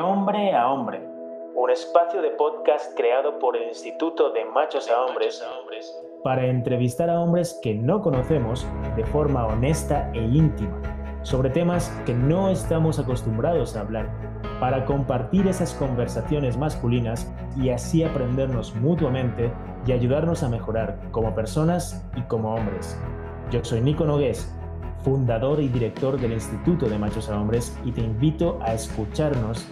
Hombre a hombre. Un espacio de podcast creado por el Instituto de Machos a Hombres para entrevistar a hombres que no conocemos de forma honesta e íntima sobre temas que no estamos acostumbrados a hablar, para compartir esas conversaciones masculinas y así aprendernos mutuamente y ayudarnos a mejorar como personas y como hombres. Yo soy Nico Nogués fundador y director del Instituto de Machos a Hombres, y te invito a escucharnos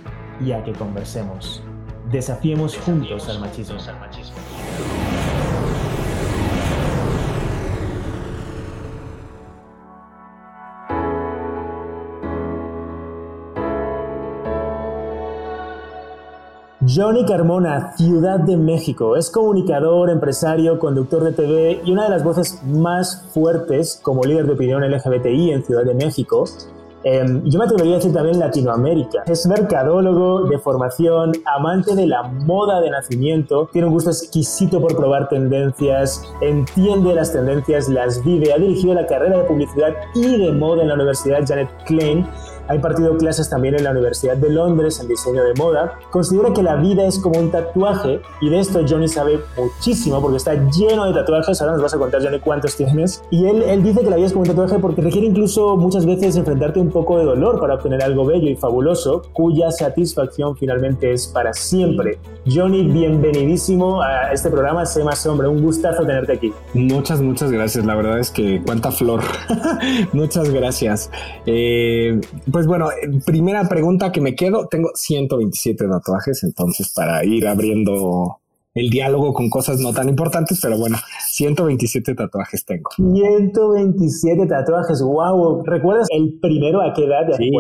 y a que conversemos. Desafiemos, juntos al machismo. Johnny Carmona, Ciudad de México. Es comunicador, empresario, conductor de TV y una de las voces más fuertes como líder de opinión LGBTI en Ciudad de México. Em, yo me atrevería a decir también Latinoamérica. Es mercadólogo de formación, amante de la moda de nacimiento, tiene un gusto exquisito por probar tendencias, entiende las tendencias, las vive, ha dirigido la carrera de publicidad y de moda en la Universidad Janet Klein ha impartido clases también en la Universidad de Londres en diseño de moda. Considera que la vida es como un tatuaje y de esto Johnny sabe muchísimo porque está lleno de tatuajes. Ahora nos vas a contar, Johnny, cuántos tienes. Y él, él dice que la vida es como un tatuaje porque requiere incluso muchas veces enfrentarte un poco de dolor para obtener algo bello y fabuloso, cuya satisfacción finalmente es para siempre. Johnny, bienvenidísimo a este programa Sé Más Hombre. Un gustazo tenerte aquí. Muchas, muchas gracias. La verdad es que cuánta flor. muchas gracias. Eh, pues bueno, primera pregunta que me quedo, tengo 127 tatuajes, entonces para ir abriendo el diálogo con cosas no tan importantes, pero bueno, 127 tatuajes tengo. 127 tatuajes, wow. ¿Recuerdas el primero a qué edad? sí.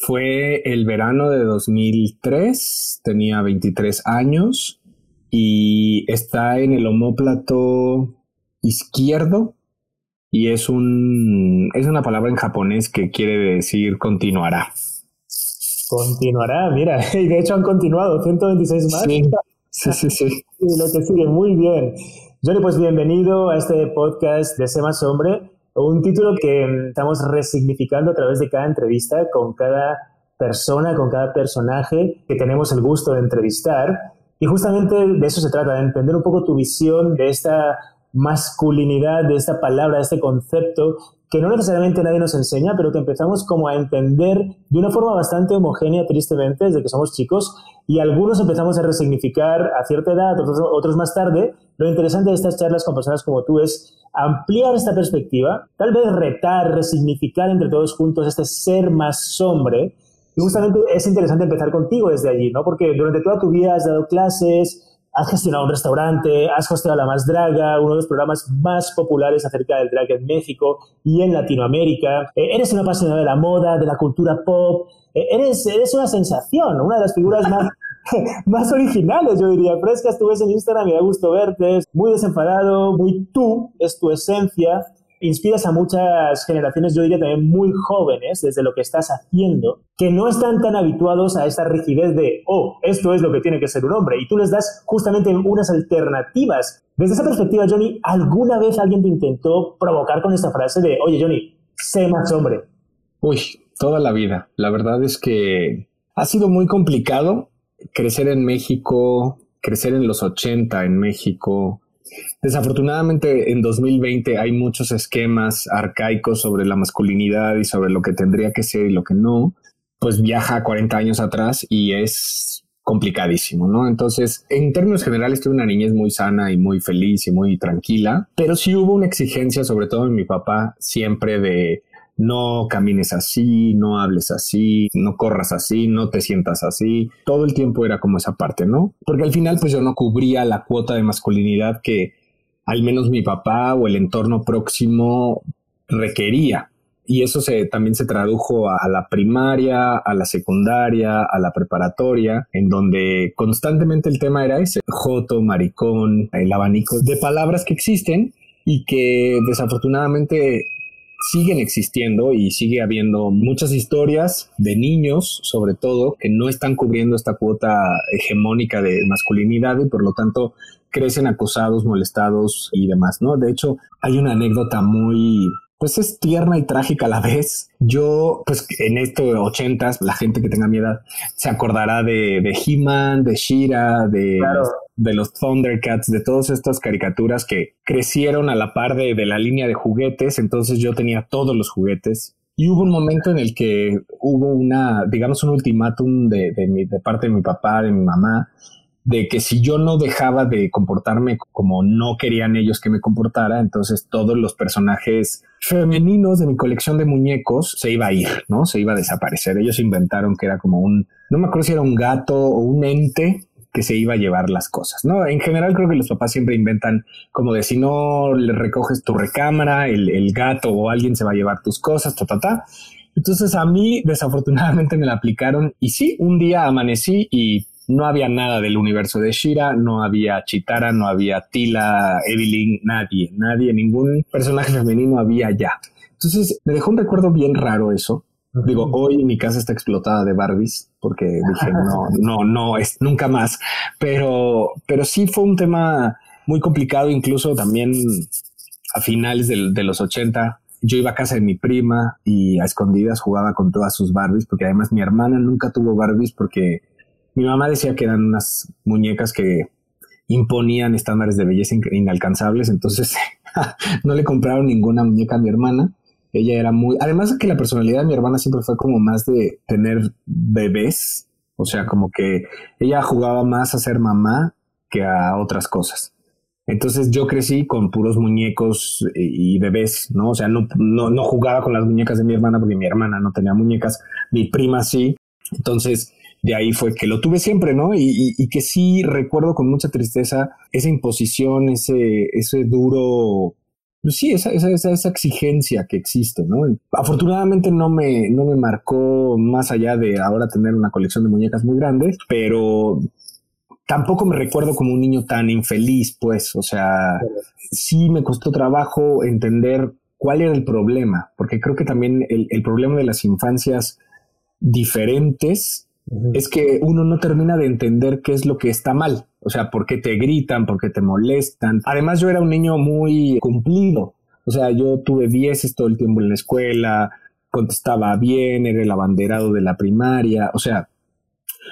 Fue el verano de 2003, tenía 23 años y está en el homóplato izquierdo y es un es una palabra en japonés que quiere decir continuará. Continuará, mira, y de hecho han continuado 126 más. Sí, sí, sí. lo que sigue, muy bien. Johnny, pues bienvenido a este podcast de Sé Más Hombre, un título que estamos resignificando a través de cada entrevista con cada persona, con cada personaje que tenemos el gusto de entrevistar. Y justamente de eso se trata, de entender un poco tu visión de esta masculinidad, de esta palabra, de este concepto, que no necesariamente nadie nos enseña, pero que empezamos como a entender de una forma bastante homogénea, tristemente, desde que somos chicos, y algunos empezamos a resignificar a cierta edad, otros, otros más tarde. Lo interesante de estas charlas con personas como tú es ampliar esta perspectiva, tal vez retar, resignificar entre todos juntos este ser más hombre. Y justamente es interesante empezar contigo desde allí, ¿no? Porque durante toda tu vida has dado clases, has gestionado un restaurante, has hosteado La Más Draga, uno de los programas más populares acerca del drag en México y en Latinoamérica. Eh, eres una apasionada de la moda, de la cultura pop. Eh, eres, una sensación, una de las figuras más, más originales, yo diría. Frescas, tú ves en Instagram y da gusto verte. Muy desenfadado, muy tú, es tu esencia inspiras a muchas generaciones, yo diría también muy jóvenes, desde lo que estás haciendo, que no están tan habituados a esta rigidez de, oh, esto es lo que tiene que ser un hombre, y tú les das justamente unas alternativas. Desde esa perspectiva, Johnny, ¿alguna vez alguien te intentó provocar con esta frase de, oye, Johnny, sé más hombre? Uy, toda la vida. La verdad es que ha sido muy complicado crecer en México, crecer en los 80 en México, Desafortunadamente en 2020 hay muchos esquemas arcaicos sobre la masculinidad y sobre lo que tendría que ser y lo que no, pues viaja 40 años atrás y es complicadísimo, ¿no? Entonces, en términos generales, tuve una niñez muy sana y muy feliz y muy tranquila, pero sí hubo una exigencia, sobre todo en mi papá, siempre de no camines así, no hables así, no corras así, no te sientas así. Todo el tiempo era como esa parte, ¿no? Porque al final pues yo no cubría la cuota de masculinidad que al menos mi papá o el entorno próximo requería. Y eso se, también se tradujo a la primaria, a la secundaria, a la preparatoria, en donde constantemente el tema era ese, joto, maricón, el abanico de palabras que existen y que desafortunadamente siguen existiendo y sigue habiendo muchas historias de niños, sobre todo, que no están cubriendo esta cuota hegemónica de masculinidad y por lo tanto crecen acosados, molestados y demás, ¿no? De hecho, hay una anécdota muy pues es tierna y trágica a la vez. Yo, pues en estos ochentas, la gente que tenga mi edad se acordará de, de He-Man, de Shira, de, de los Thundercats, de todas estas caricaturas que crecieron a la par de, de la línea de juguetes. Entonces yo tenía todos los juguetes. Y hubo un momento en el que hubo una, digamos, un ultimátum de, de, mi, de parte de mi papá, de mi mamá, de que si yo no dejaba de comportarme como no querían ellos que me comportara, entonces todos los personajes femeninos de mi colección de muñecos se iba a ir, ¿no? Se iba a desaparecer. Ellos inventaron que era como un, no me acuerdo si era un gato o un ente que se iba a llevar las cosas, ¿no? En general creo que los papás siempre inventan como de si no le recoges tu recámara, el, el gato o alguien se va a llevar tus cosas, ta, ta, ta. Entonces a mí desafortunadamente me la aplicaron y sí, un día amanecí y no había nada del universo de Shira, no había Chitara, no había Tila, Evelyn, nadie, nadie, ningún personaje femenino había ya. Entonces me dejó un recuerdo bien raro eso. Digo, hoy mi casa está explotada de Barbies porque dije, no, no, no, es nunca más. Pero, pero sí fue un tema muy complicado, incluso también a finales de los 80. Yo iba a casa de mi prima y a escondidas jugaba con todas sus Barbies, porque además mi hermana nunca tuvo Barbies porque mi mamá decía que eran unas muñecas que imponían estándares de belleza inalcanzables, entonces no le compraron ninguna muñeca a mi hermana. Ella era muy, además de que la personalidad de mi hermana siempre fue como más de tener bebés, o sea, como que ella jugaba más a ser mamá que a otras cosas. Entonces yo crecí con puros muñecos y bebés, ¿no? O sea, no, no, no jugaba con las muñecas de mi hermana porque mi hermana no tenía muñecas, mi prima sí. Entonces de ahí fue que lo tuve siempre, ¿no? Y, que sí recuerdo con mucha tristeza esa imposición, ese, ese duro, sí, esa, esa, esa, exigencia que existe, ¿no? Afortunadamente no me, no me marcó más allá de ahora tener una colección de muñecas muy grandes, pero tampoco me recuerdo como un niño tan infeliz, pues, o sea, sí me costó trabajo entender cuál era el problema, porque creo que también el, el problema de las infancias diferentes es que uno no termina de entender qué es lo que está mal. O sea, por qué te gritan, por qué te molestan. Además, yo era un niño muy cumplido. O sea, yo tuve dieces todo el tiempo en la escuela, contestaba bien, era el abanderado de la primaria. O sea,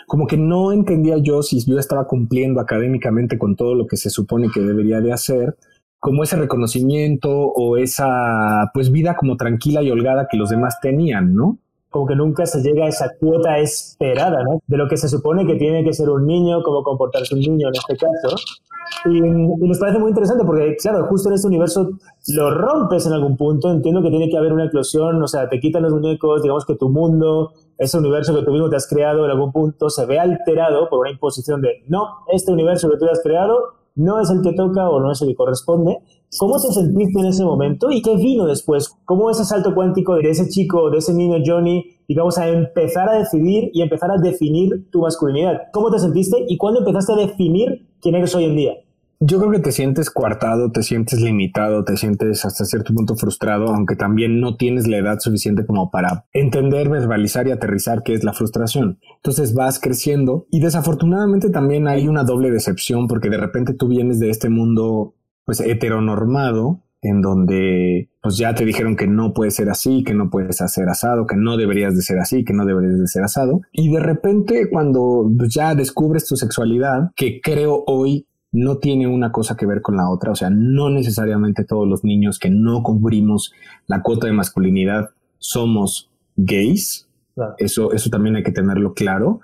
como que no entendía yo si yo estaba cumpliendo académicamente con todo lo que se supone que debería de hacer, como ese reconocimiento o esa pues vida como tranquila y holgada que los demás tenían, ¿no? Como que nunca se llega a esa cuota esperada, ¿no? De lo que se supone que tiene que ser un niño, cómo comportarse un niño en este caso. Y, nos parece muy interesante porque, claro, justo en este universo lo rompes en algún punto, entiendo que tiene que haber una eclosión, o sea, te quitan los muñecos, digamos que tu mundo, ese universo que tú mismo te has creado en algún punto, se ve alterado por una imposición de, no, este universo que tú has creado no es el que toca o no es el que corresponde. ¿Cómo te sentiste en ese momento y qué vino después? ¿Cómo ese salto cuántico de ese chico, de ese niño Johnny, digamos, a empezar a decidir y empezar a definir tu masculinidad? ¿Cómo te sentiste y cuándo empezaste a definir quién eres hoy en día? Yo creo que te sientes coartado, te sientes limitado, te sientes hasta cierto punto frustrado, aunque también no tienes la edad suficiente como para entender, verbalizar y aterrizar qué es la frustración. Entonces vas creciendo y desafortunadamente también hay una doble decepción porque de repente tú vienes de este mundo pues heteronormado en donde pues ya te dijeron que no puede ser así, que no puedes hacer asado, que no deberías de ser así, que no deberías de ser asado. Y de repente cuando pues, ya descubres tu sexualidad, que creo hoy no tiene una cosa que ver con la otra, o sea, no necesariamente todos los niños que no cubrimos la cuota de masculinidad somos gays, eso, eso también hay que tenerlo claro.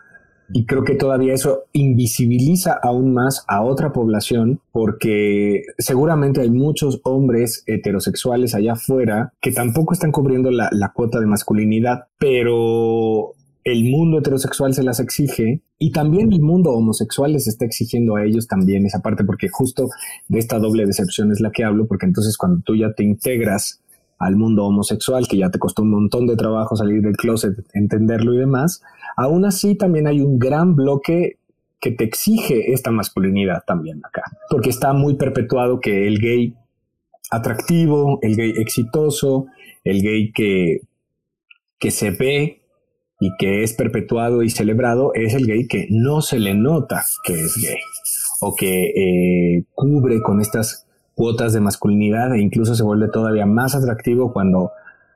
Y creo que todavía eso invisibiliza aún más a otra población porque seguramente hay muchos hombres heterosexuales allá afuera que tampoco están cubriendo la, la cuota de masculinidad, pero el mundo heterosexual se las exige y también el mundo homosexual les está exigiendo a ellos también esa parte, porque justo de esta doble decepción es la que hablo, porque entonces cuando tú ya te integras al mundo homosexual, que ya te costó un montón de trabajo salir del closet, entenderlo y demás, aún así también hay un gran bloque que te exige esta masculinidad también acá, porque está muy perpetuado que el gay atractivo, el gay exitoso, el gay que, que se ve y que es perpetuado y celebrado es el gay que no se le nota que es gay o que eh, cubre con estas cuotas de masculinidad e incluso se vuelve todavía más atractivo cuando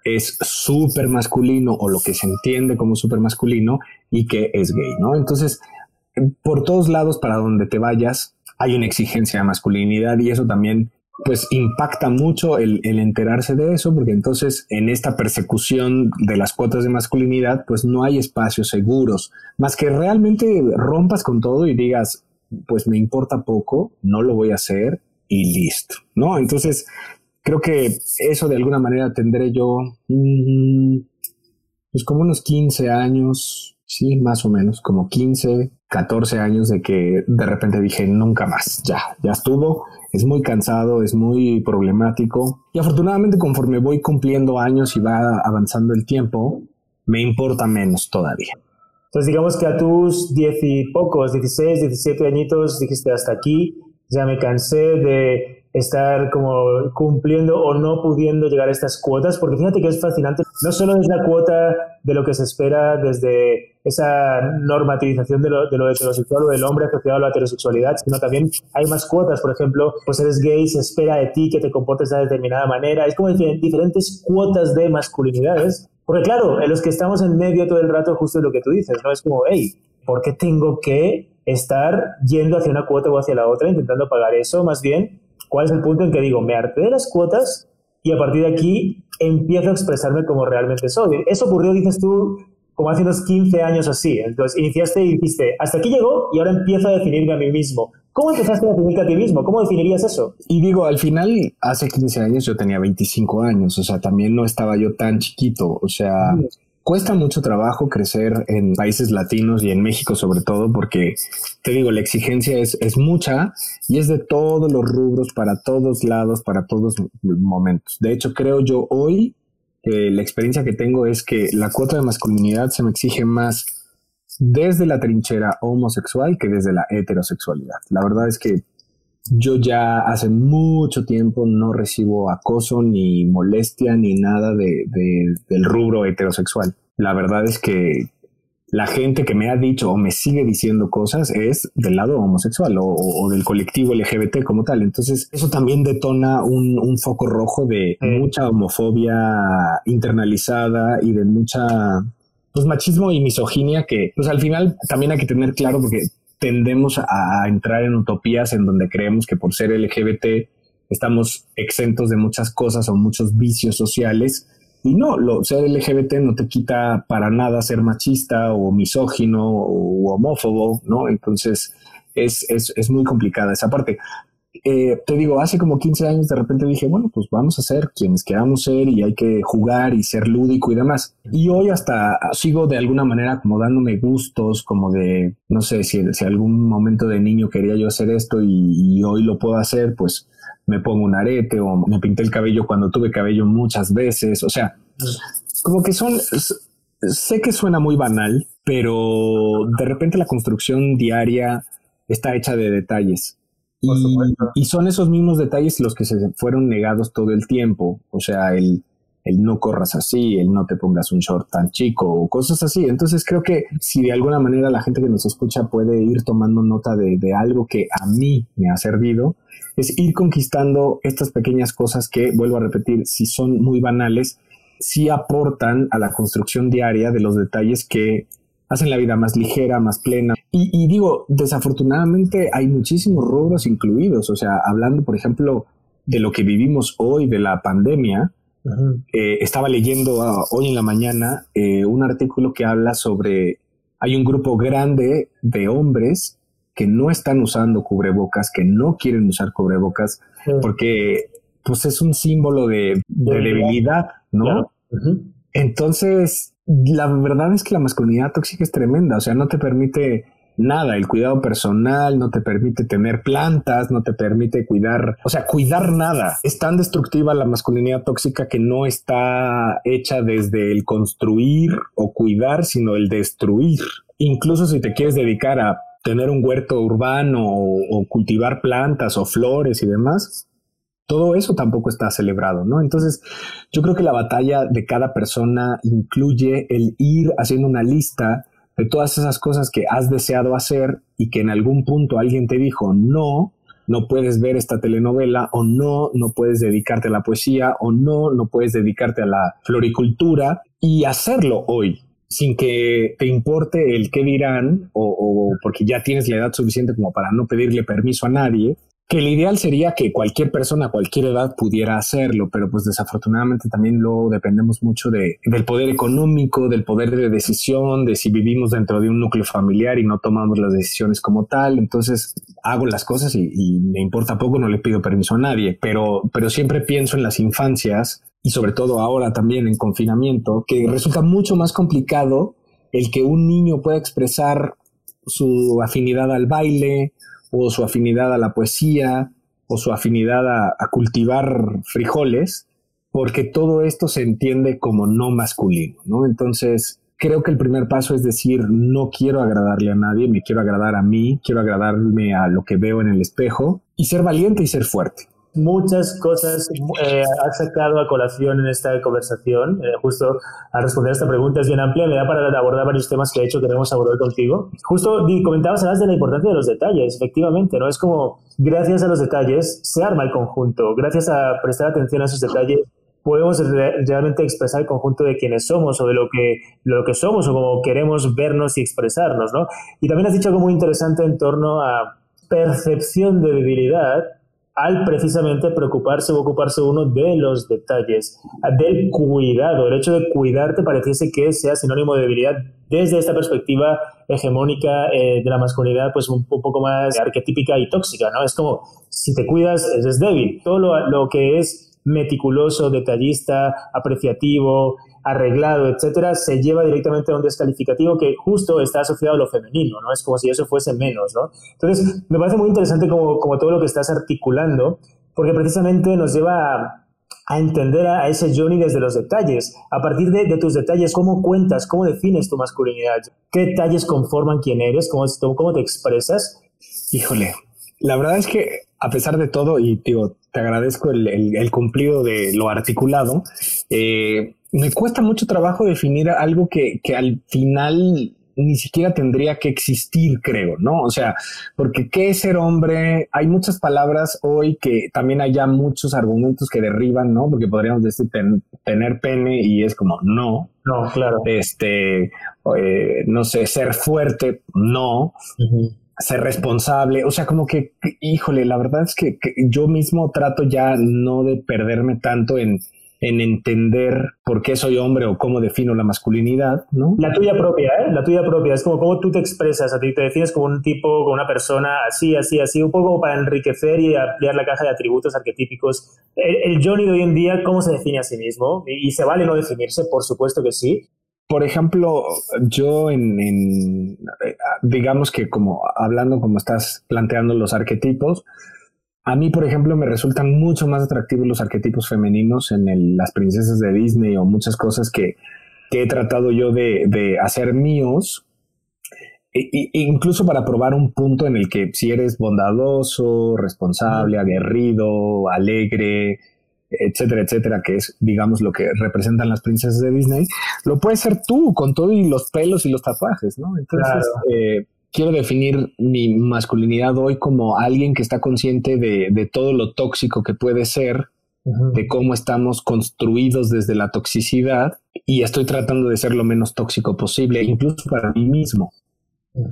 es súper masculino o lo que se entiende como súper masculino y que es gay, ¿no? Entonces, por todos lados, para donde te vayas, hay una exigencia de masculinidad y eso también pues impacta mucho el, enterarse de eso, porque entonces en esta persecución de las cuotas de masculinidad, pues no hay espacios seguros, más que realmente rompas con todo y digas, pues me importa poco, no lo voy a hacer y listo, ¿no? Entonces, creo que eso de alguna manera tendré yo, mm, pues como unos 15 años, sí, más o menos, como 15, 14 años de que de repente dije, nunca más, ya, ya estuvo, es muy cansado, es muy problemático. Y afortunadamente conforme voy cumpliendo años y va avanzando el tiempo, me importa menos todavía. Entonces digamos que a tus diez y pocos, 16, 17 añitos, dijiste hasta aquí, ya me cansé de estar como cumpliendo o no pudiendo llegar a estas cuotas, porque fíjate que es fascinante, no solo es la cuota de lo que se espera desde esa normativización de lo, de lo heterosexual o del hombre asociado a la heterosexualidad, sino también hay más cuotas, por ejemplo, pues eres gay, se espera de ti que te comportes de determinada manera, es como diferentes cuotas de masculinidades, porque claro, en los que estamos en medio todo el rato justo es lo que tú dices, ¿no? Es como, hey, ¿por qué tengo que estar yendo hacia una cuota o hacia la otra, intentando pagar eso? Más bien, ¿Cuál es el punto en que digo, me harté de las cuotas y a partir de aquí empiezo a expresarme como realmente soy? Eso ocurrió, dices tú, como hace unos 15 años así. Entonces, iniciaste y dijiste, hasta aquí llegó y ahora empiezo a definirme a mí mismo. ¿Cómo empezaste a definirte a ti mismo? ¿Cómo definirías eso? Y digo, al final, hace 15 años yo tenía 25 años, o sea, también no estaba yo tan chiquito, o sea, Cuesta mucho trabajo crecer en países latinos y en México sobre todo porque, te digo, la exigencia es, es mucha y es de todos los rubros, para todos lados, para todos momentos. De hecho, creo yo hoy, eh, la experiencia que tengo es que la cuota de masculinidad se me exige más desde la trinchera homosexual que desde la heterosexualidad. La verdad es que yo ya hace mucho tiempo no recibo acoso ni molestia ni nada de, del rubro heterosexual. La verdad es que la gente que me ha dicho o me sigue diciendo cosas es del lado homosexual o, del colectivo LGBT como tal. Entonces eso también detona un, un foco rojo de mucha homofobia internalizada y de mucha pues machismo y misoginia que pues al final también hay que tener claro porque tendemos a, entrar en utopías en donde creemos que por ser LGBT estamos exentos de muchas cosas o muchos vicios sociales. Y no, lo, ser LGBT no te quita para nada ser machista o misógino o homófobo, ¿no? Entonces es, es, es muy complicada esa parte. Eh, te digo, hace como 15 años de repente dije, bueno, pues vamos a ser quienes queramos ser y hay que jugar y ser lúdico y demás. Y hoy hasta sigo de alguna manera como dándome gustos, como de, no sé, si, si algún momento de niño quería yo hacer esto y, hoy lo puedo hacer, pues me pongo un arete o me pinté el cabello cuando tuve cabello muchas veces. O sea, como que son, sé que suena muy banal, pero de repente la construcción diaria está hecha de detalles. Y, son esos mismos detalles los que se fueron negados todo el tiempo. O sea, el, el no corras así, el no te pongas un short tan chico o cosas así. Entonces creo que si de alguna manera la gente que nos escucha puede ir tomando nota de, de algo que a mí me ha servido, es ir conquistando estas pequeñas cosas que, vuelvo a repetir, si son muy banales, sí aportan a la construcción diaria de los detalles que hacen la vida más ligera, más plena. Y, digo, desafortunadamente hay muchísimos rubros incluidos. O sea, hablando, por ejemplo, de lo que vivimos hoy, de la pandemia, eh, estaba leyendo ah, hoy en la mañana eh, un artículo que habla sobre, hay un grupo grande de hombres que no están usando cubrebocas, que no quieren usar cubrebocas, porque pues es un símbolo de, debilidad, ¿no? Entonces, la verdad es que la masculinidad tóxica es tremenda, o sea, no te permite nada, el cuidado personal, no te permite tener plantas, no te permite cuidar, o sea, cuidar nada. Es tan destructiva la masculinidad tóxica que no está hecha desde el construir o cuidar, sino el destruir. Incluso si te quieres dedicar a tener un huerto urbano o, cultivar plantas o flores y demás, todo eso tampoco está celebrado, ¿no? Entonces, yo creo que la batalla de cada persona incluye el ir haciendo una lista de todas esas cosas que has deseado hacer y que en algún punto alguien te dijo no, no puedes ver esta telenovela o no, no puedes dedicarte a la poesía o no, no puedes dedicarte a la floricultura y hacerlo hoy sin que te importe el qué dirán o, o porque ya tienes la edad suficiente como para no pedirle permiso a nadie que el ideal sería que cualquier persona a cualquier edad pudiera hacerlo, pero pues desafortunadamente también luego dependemos mucho de, del poder económico, del poder de decisión, de si vivimos dentro de un núcleo familiar y no tomamos las decisiones como tal. Entonces hago las cosas y, y me importa poco, no le pido permiso a nadie, pero, pero siempre pienso en las infancias y sobre todo ahora también en confinamiento, que resulta mucho más complicado el que un niño pueda expresar su afinidad al baile, o su afinidad a la poesía o su afinidad a, cultivar frijoles, porque todo esto se entiende como no masculino, ¿no? Entonces, creo que el primer paso es decir, no quiero agradarle a nadie, me quiero agradar a mí, quiero agradarme a lo que veo en el espejo y ser valiente y ser fuerte muchas cosas eh, has sacado a colación en esta conversación. Eh, justo al responder a esta pregunta es bien amplia, me da para abordar varios temas que de hecho queremos abordar contigo. Justo comentabas además de la importancia de los detalles, efectivamente, ¿no? Es como gracias a los detalles se arma el conjunto, gracias a prestar atención a esos detalles podemos realmente expresar el conjunto de quienes somos o de lo que, lo que somos o cómo queremos vernos y expresarnos, ¿no? Y también has dicho algo muy interesante en torno a percepción de debilidad al precisamente preocuparse o ocuparse uno de los detalles, del cuidado. El hecho de cuidarte pareciese que sea sinónimo de debilidad desde esta perspectiva hegemónica eh, de la masculinidad, pues un, poco más arquetípica y tóxica, ¿no? Es como, si te cuidas, eres débil. Todo lo, lo que es meticuloso, detallista, apreciativo, arreglado, etcétera, se lleva directamente a un descalificativo que justo está asociado a lo femenino, ¿no? Es como si eso fuese menos, ¿no? Entonces, me parece muy interesante como, como todo lo que estás articulando, porque precisamente nos lleva a, entender a, ese Johnny desde los detalles. A partir de, de, tus detalles, ¿cómo cuentas? ¿Cómo defines tu masculinidad? ¿Qué detalles conforman quién eres? ¿Cómo, cómo te expresas? Híjole, la verdad es que a pesar de todo, y digo, te agradezco el, el, cumplido de lo articulado, eh, me cuesta mucho trabajo definir algo que, que al final ni siquiera tendría que existir, creo, ¿no? O sea, porque qué es ser hombre, hay muchas palabras hoy que también hay ya muchos argumentos que derriban, ¿no? Porque podríamos decir tener pene y es como no. No, claro. Este, eh, no sé, ser fuerte, no. Ser responsable, o sea, como que, híjole, la verdad es que yo mismo trato ya no de perderme tanto en, en entender por qué soy hombre o cómo defino la masculinidad, ¿no? La tuya propia, ¿eh? La tuya propia. Es como cómo tú te expresas a ti, te defines como un tipo, como una persona así, así, así, un poco para enriquecer y ampliar la caja de atributos arquetípicos. El, Johnny de hoy en día, ¿cómo se define a sí mismo? ¿Y, se vale no definirse? Por supuesto que sí. Por ejemplo, yo en, en digamos que como hablando como estás planteando los arquetipos, a mí, por ejemplo, me resultan mucho más atractivos los arquetipos femeninos en las princesas de Disney o muchas cosas que, he tratado yo de, hacer míos, e, e, incluso para probar un punto en el que si eres bondadoso, responsable, aguerrido, alegre, etcétera, etcétera, que es, digamos, lo que representan las princesas de Disney, lo puedes ser tú con todo y los pelos y los tatuajes, ¿no? Entonces, eh, quiero definir mi masculinidad hoy como alguien que está consciente de, todo lo tóxico que puede ser, de cómo estamos construidos desde la toxicidad y estoy tratando de ser lo menos tóxico posible, incluso para mí mismo.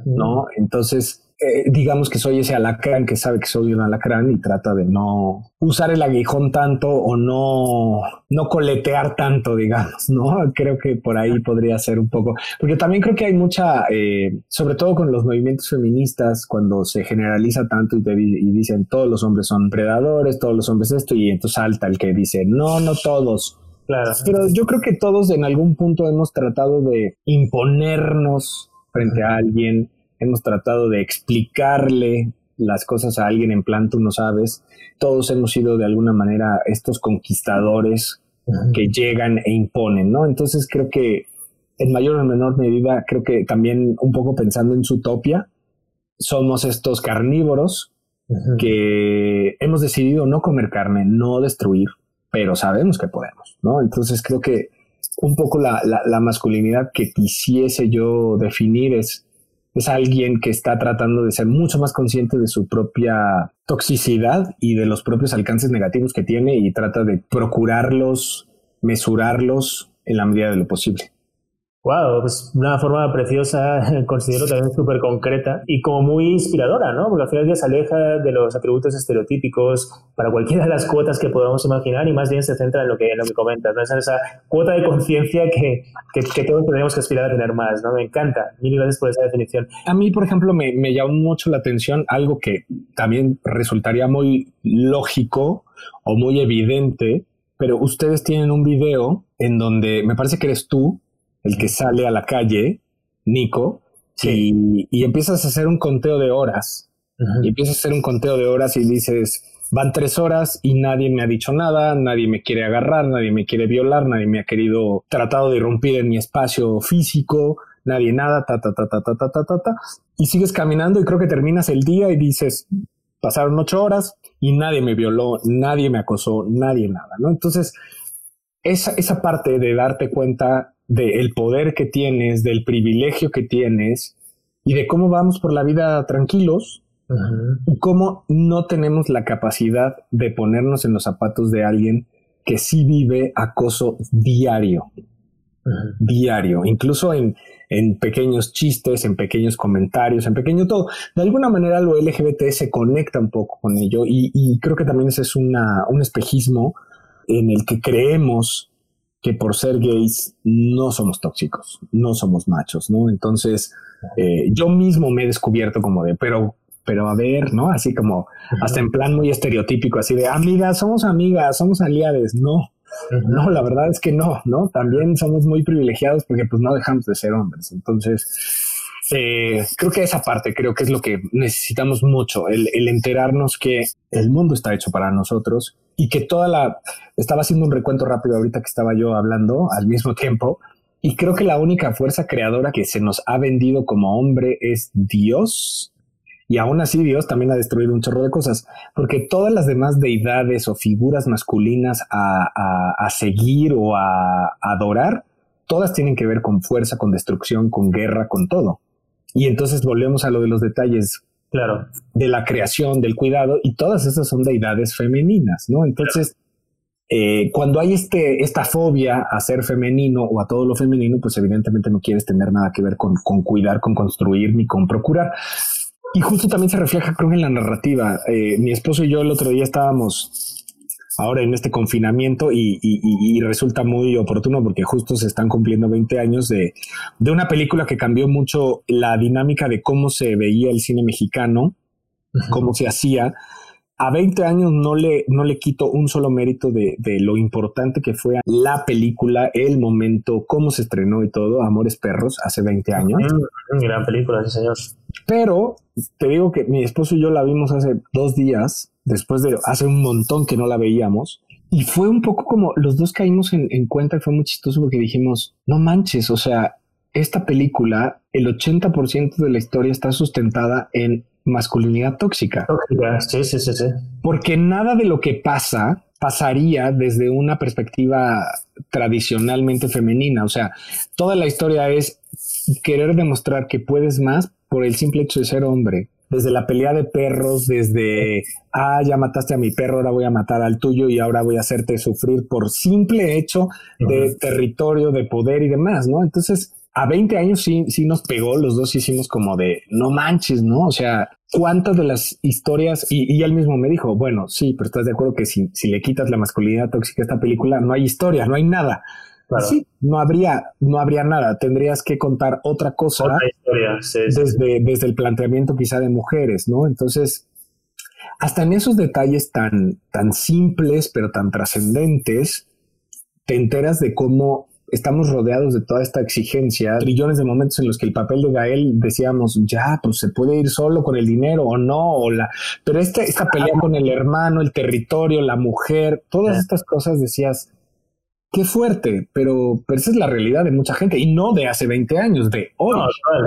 ¿No? Entonces, eh, digamos que soy ese alacrán que sabe que soy un alacrán y trata de no usar el aguijón tanto o no, no coletear tanto, digamos, ¿no? Creo que por ahí podría ser un poco, porque también creo que hay mucha, eh, sobre todo con los movimientos feministas, cuando se generaliza tanto y, te, y dicen todos los hombres son predadores, todos los hombres esto, y entonces salta el que dice, no, no todos. Claro. Pero yo creo que todos en algún punto hemos tratado de imponernos frente a alguien, hemos tratado de explicarle las cosas a alguien en plan tú no sabes. Todos hemos sido de alguna manera estos conquistadores que llegan e imponen, ¿no? Entonces creo que en mayor o menor medida, creo que también un poco pensando en su utopia, somos estos carnívoros que hemos decidido no comer carne, no destruir, pero sabemos que podemos, ¿no? Entonces creo que un poco la masculinidad que quisiese yo definir es es alguien que está tratando de ser mucho más consciente de su propia toxicidad y de los propios alcances negativos que tiene y trata de procurarlos, mesurarlos en la medida de lo posible. Wow, pues una forma preciosa, considero también súper concreta y como muy inspiradora, ¿no? Porque al final día se aleja de los atributos estereotípicos para cualquiera de las cuotas que podamos imaginar y más bien se centra en lo que, en lo que comentas, ¿no? Esa, esa cuota de conciencia que, que, que, todos tenemos que aspirar a tener más, ¿no? Me encanta. Mil gracias por esa definición. A mí, por ejemplo, me, me llamó mucho la atención algo que también resultaría muy lógico o muy evidente, pero ustedes tienen un video en donde me parece que eres tú el que sale a la calle, Nico, y, empiezas a hacer un conteo de horas. Y empiezas a hacer un conteo de horas y dices, van tres horas y nadie me ha dicho nada, nadie me quiere agarrar, nadie me quiere violar, nadie me ha querido tratado de irrumpir en mi espacio físico, nadie nada, ta, ta, ta, ta, ta, ta, ta, ta, ta. Y sigues caminando y creo que terminas el día y dices, pasaron ocho horas y nadie me violó, nadie me acosó, nadie nada, ¿no? Entonces, esa, esa parte de darte cuenta del poder que tienes, del privilegio que tienes y de cómo vamos por la vida tranquilos y cómo no tenemos la capacidad de ponernos en los zapatos de alguien que sí vive acoso diario. Diario, incluso en, en pequeños chistes, en pequeños comentarios, en pequeño todo. De alguna manera lo LGBT se conecta un poco con ello y, y creo que también ese es una, un espejismo en el que creemos que por ser gays no somos tóxicos, no somos machos, ¿no? Entonces, eh, yo mismo me he descubierto como de, pero, pero a ver, ¿no? Así como, hasta en plan muy estereotípico, así de, amigas, somos amigas, somos aliadas, no. No, la verdad es que no, ¿no? También somos muy privilegiados porque pues no dejamos de ser hombres. Entonces, eh, creo que esa parte creo que es lo que necesitamos mucho, el, enterarnos que el mundo está hecho para nosotros y que toda la... Estaba haciendo un recuento rápido ahorita que estaba yo hablando al mismo tiempo y creo que la única fuerza creadora que se nos ha vendido como hombre es Dios. Y aún así Dios también ha destruido un chorro de cosas, porque todas las demás deidades o figuras masculinas a, a seguir o a adorar, todas tienen que ver con fuerza, con destrucción, con guerra, con todo. Y entonces volvemos a lo de los detalles. Claro. De la creación, del cuidado, y todas esas son deidades femeninas, ¿no? Entonces, eh, cuando hay este, esta fobia a ser femenino o a todo lo femenino, pues evidentemente no quieres tener nada que ver con, con cuidar, con construir ni con procurar. Y justo también se refleja, creo, en la narrativa. Eh, mi esposo y yo el otro día estábamos ahora en este confinamiento y, resulta muy oportuno porque justo se están cumpliendo 20 años de, una película que cambió mucho la dinámica de cómo se veía el cine mexicano, cómo se hacía. A 20 años no le, no le quito un solo mérito de, lo importante que fue la película, el momento, cómo se estrenó y todo, Amores Perros, hace 20 años. gran película, sí señor. Pero te digo que mi esposo y yo la vimos hace dos días después de hace un montón que no la veíamos. Y fue un poco como los dos caímos en, cuenta y fue muy chistoso porque dijimos, no manches, o sea, esta película, el 80% de la historia está sustentada en masculinidad tóxica. Tóxica, sí, sí, sí, sí. Porque nada de lo que pasa pasaría desde una perspectiva tradicionalmente femenina. O sea, toda la historia es querer demostrar que puedes más por el simple hecho de ser hombre desde la pelea de perros, desde, ah, ya mataste a mi perro, ahora voy a matar al tuyo y ahora voy a hacerte sufrir por simple hecho de territorio, de poder y demás, ¿no? Entonces, a 20 años sí, sí nos pegó, los dos hicimos como de, no manches, ¿no? O sea, ¿cuántas de las historias? Y, y él mismo me dijo, bueno, sí, pero estás de acuerdo que si, si le quitas la masculinidad tóxica a esta película, no hay historia, no hay nada. Sí, no habría, no habría nada. Tendrías que contar otra cosa desde, desde el planteamiento quizá de mujeres, ¿no? Entonces, hasta en esos detalles tan, tan simples, pero tan trascendentes, te enteras de cómo estamos rodeados de toda esta exigencia, trillones de momentos en los que el papel de Gael decíamos, ya, pues se puede ir solo con el dinero o no, o la, pero esta, esta pelea con el hermano, el territorio, la mujer, todas estas cosas decías, qué fuerte, pero, pero esa es la realidad de mucha gente y no de hace 20 años, de hoy.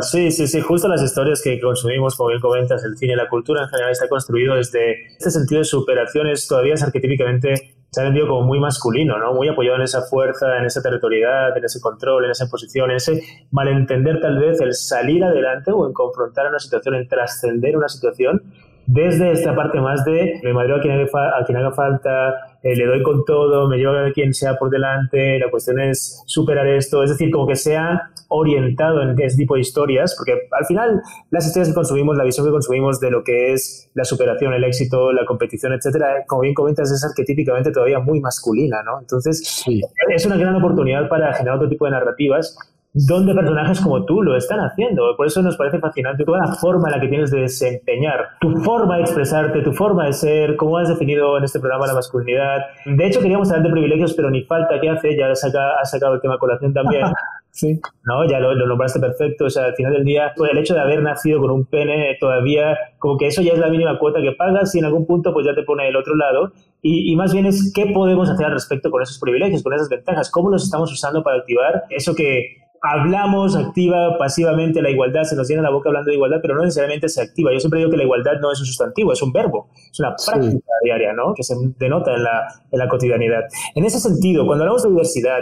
sí, sí, sí, justo las historias que consumimos, como bien comentas, el cine la cultura en general está construido desde este sentido de superaciones, todavía es arquetípicamente se ha vendido como muy masculino, ¿no? Muy apoyado en esa fuerza, en esa territorialidad, en ese control, en esa posición, en ese malentender tal vez el salir adelante o en confrontar una situación, en trascender una situación desde esta parte más de me madreo a quien haga, a quien haga falta, eh, le doy con todo, me llevo a quien sea por delante, la cuestión es superar esto, es decir, como que sea orientado en ese tipo de historias, porque al final las historias que consumimos, la visión que consumimos de lo que es la superación, el éxito, la competición, etcétera, como bien comentas, es arquetípicamente todavía muy masculina, ¿no? Entonces, es una gran oportunidad para generar otro tipo de narrativas donde personajes como tú lo están haciendo. Por eso nos parece fascinante toda la forma en la que tienes de desempeñar, tu forma de expresarte, tu forma de ser, cómo has definido en este programa la masculinidad. De hecho, queríamos hablar de privilegios, pero ni falta que hace, ya has sacado el tema colación también. Sí. ¿no? Ya lo, nombraste perfecto. O sea, al final del día, pues el hecho de haber nacido con un pene todavía, como que eso ya es la mínima cuota que pagas y en algún punto pues ya te pone el otro lado. Y, y, más bien es qué podemos hacer al respecto con esos privilegios, con esas ventajas, cómo los estamos usando para activar eso que hablamos activa, pasivamente, la igualdad, se nos llena la boca hablando de igualdad, pero no necesariamente se activa. Yo siempre digo que la igualdad no es un sustantivo, es un verbo, es una práctica diaria, ¿no? Que se denota en la, en la cotidianidad. En ese sentido, cuando hablamos de diversidad,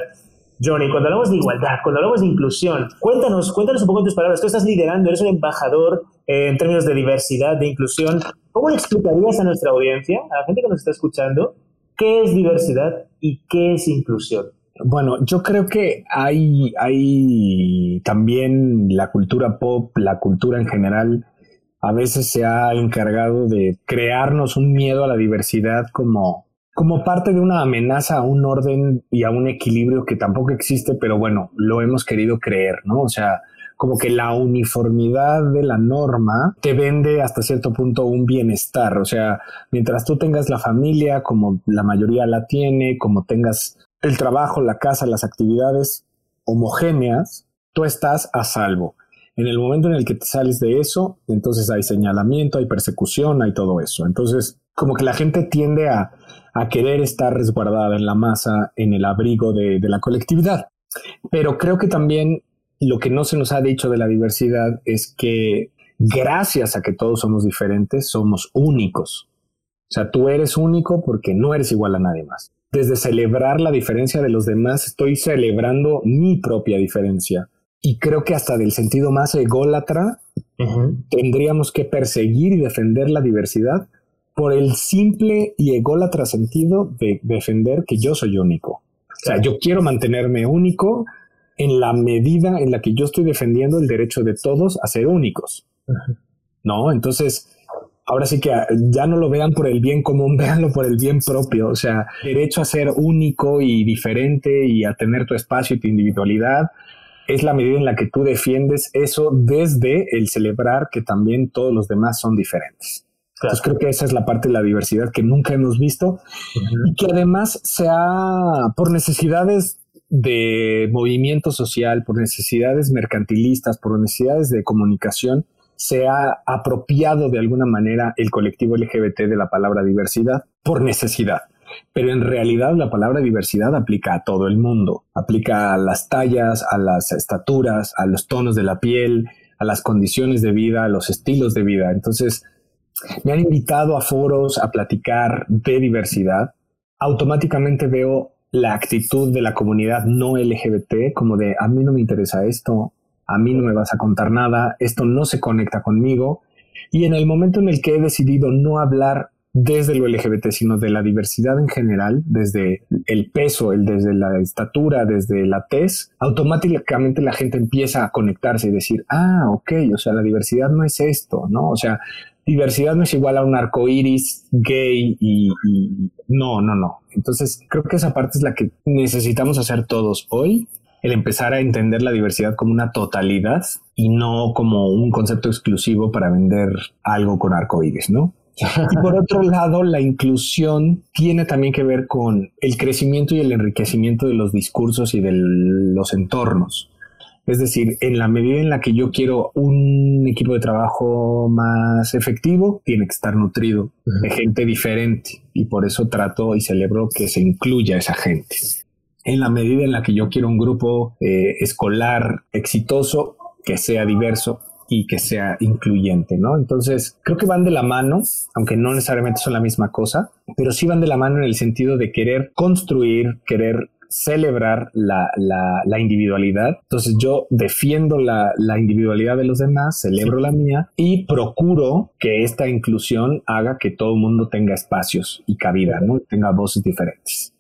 Johnny, cuando hablamos de igualdad, cuando hablamos de inclusión, cuéntanos, cuéntanos un poco en tus palabras. Tú estás liderando, eres un embajador eh, en términos de diversidad, de inclusión. ¿Cómo le explicarías a nuestra audiencia, a la gente que nos está escuchando, qué es diversidad y qué es inclusión? Bueno, yo creo que hay, hay también la cultura pop, la cultura en general, a veces se ha encargado de crearnos un miedo a la diversidad como, como parte de una amenaza a un orden y a un equilibrio que tampoco existe, pero bueno, lo hemos querido creer, ¿no? O sea, como que la uniformidad de la norma te vende hasta cierto punto un bienestar. O sea, mientras tú tengas la familia como la mayoría la tiene, como tengas el trabajo, la casa, las actividades homogéneas, tú estás a salvo. En el momento en el que te sales de eso, entonces hay señalamiento, hay persecución, hay todo eso. Entonces, como que la gente tiende a, querer estar resguardada en la masa, en el abrigo de, de la colectividad. Pero creo que también lo que no se nos ha dicho de la diversidad es que gracias a que todos somos diferentes, somos únicos. O sea, tú eres único porque no eres igual a nadie más desde celebrar la diferencia de los demás, estoy celebrando mi propia diferencia. Y creo que hasta del sentido más ególatra, tendríamos que perseguir y defender la diversidad por el simple y ególatra sentido de defender que yo soy único. O sea, yo quiero mantenerme único en la medida en la que yo estoy defendiendo el derecho de todos a ser únicos. ¿No? Entonces, ahora sí que ah, ya no lo vean por el bien común, véanlo por el bien propio. O sea, derecho a ser único y diferente y a tener tu espacio y tu individualidad es la medida en la que tú defiendes eso desde el celebrar que también todos los demás son diferentes. Entonces creo que esa es la parte de la diversidad que nunca hemos visto y que además se ha, por necesidades de movimiento social, por necesidades mercantilistas, por necesidades de comunicación, se ha apropiado de alguna manera el colectivo LGBT de la palabra diversidad por necesidad. Pero en realidad la palabra diversidad aplica a todo el mundo, aplica a las tallas, a las estaturas, a los tonos de la piel, a las condiciones de vida, a los estilos de vida. Entonces, me han invitado a foros a platicar de diversidad. Automáticamente veo la actitud de la comunidad no LGBT como de a mí no me interesa esto, a mí no me vas a contar nada, esto no se conecta conmigo. Y en el momento en el que he decidido no hablar desde lo LGBT, sino de la diversidad en general, desde el peso, desde la estatura, desde la tez, automáticamente la gente empieza a conectarse y decir, ah, ok, o sea, la diversidad no es esto, ¿no? O sea, diversidad no es igual a un arco iris gay y no, no, no. Entonces, creo que esa parte es la que necesitamos hacer todos hoy el empezar a entender la diversidad como una totalidad y no como un concepto exclusivo para vender algo con arcoíris, ¿no? Y por otro lado, la inclusión tiene también que ver con el crecimiento y el enriquecimiento de los discursos y de los entornos. Es decir, en la medida en la que yo quiero un equipo de trabajo más efectivo, tiene que estar nutrido de gente diferente. Y por eso trato y celebro que se incluya esa gente en la medida en la que yo quiero un grupo eh, escolar exitoso, que sea diverso, y que sea incluyente, ¿no? Entonces, creo que van de la mano, aunque no necesariamente son la misma cosa, pero sí van de la mano en el sentido de querer construir, querer celebrar la, la, individualidad. Entonces yo defiendo la, la, individualidad de los demás, celebro la mía y procuro que esta inclusión haga que todo el mundo tenga espacios y cabida, ¿no? Tenga voces diferentes.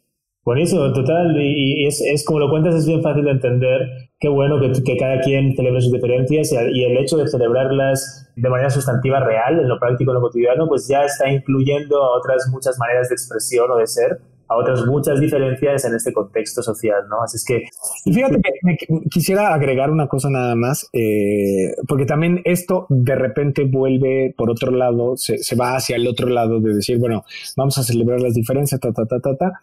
Buenísimo, total. Y, es, es, como lo cuentas, es bien fácil de entender. Qué bueno que, que cada quien celebre sus diferencias y, el hecho de celebrarlas de manera sustantiva, real, en lo práctico, en lo cotidiano, pues ya está incluyendo a otras muchas maneras de expresión o de ser a otras muchas diferencias en este contexto social, ¿no? Así es que... Y fíjate que me quisiera agregar una cosa nada más, eh, porque también esto de repente vuelve por otro lado, se, se, va hacia el otro lado de decir, bueno, vamos a celebrar las diferencias, ta, ta, ta, ta, ta.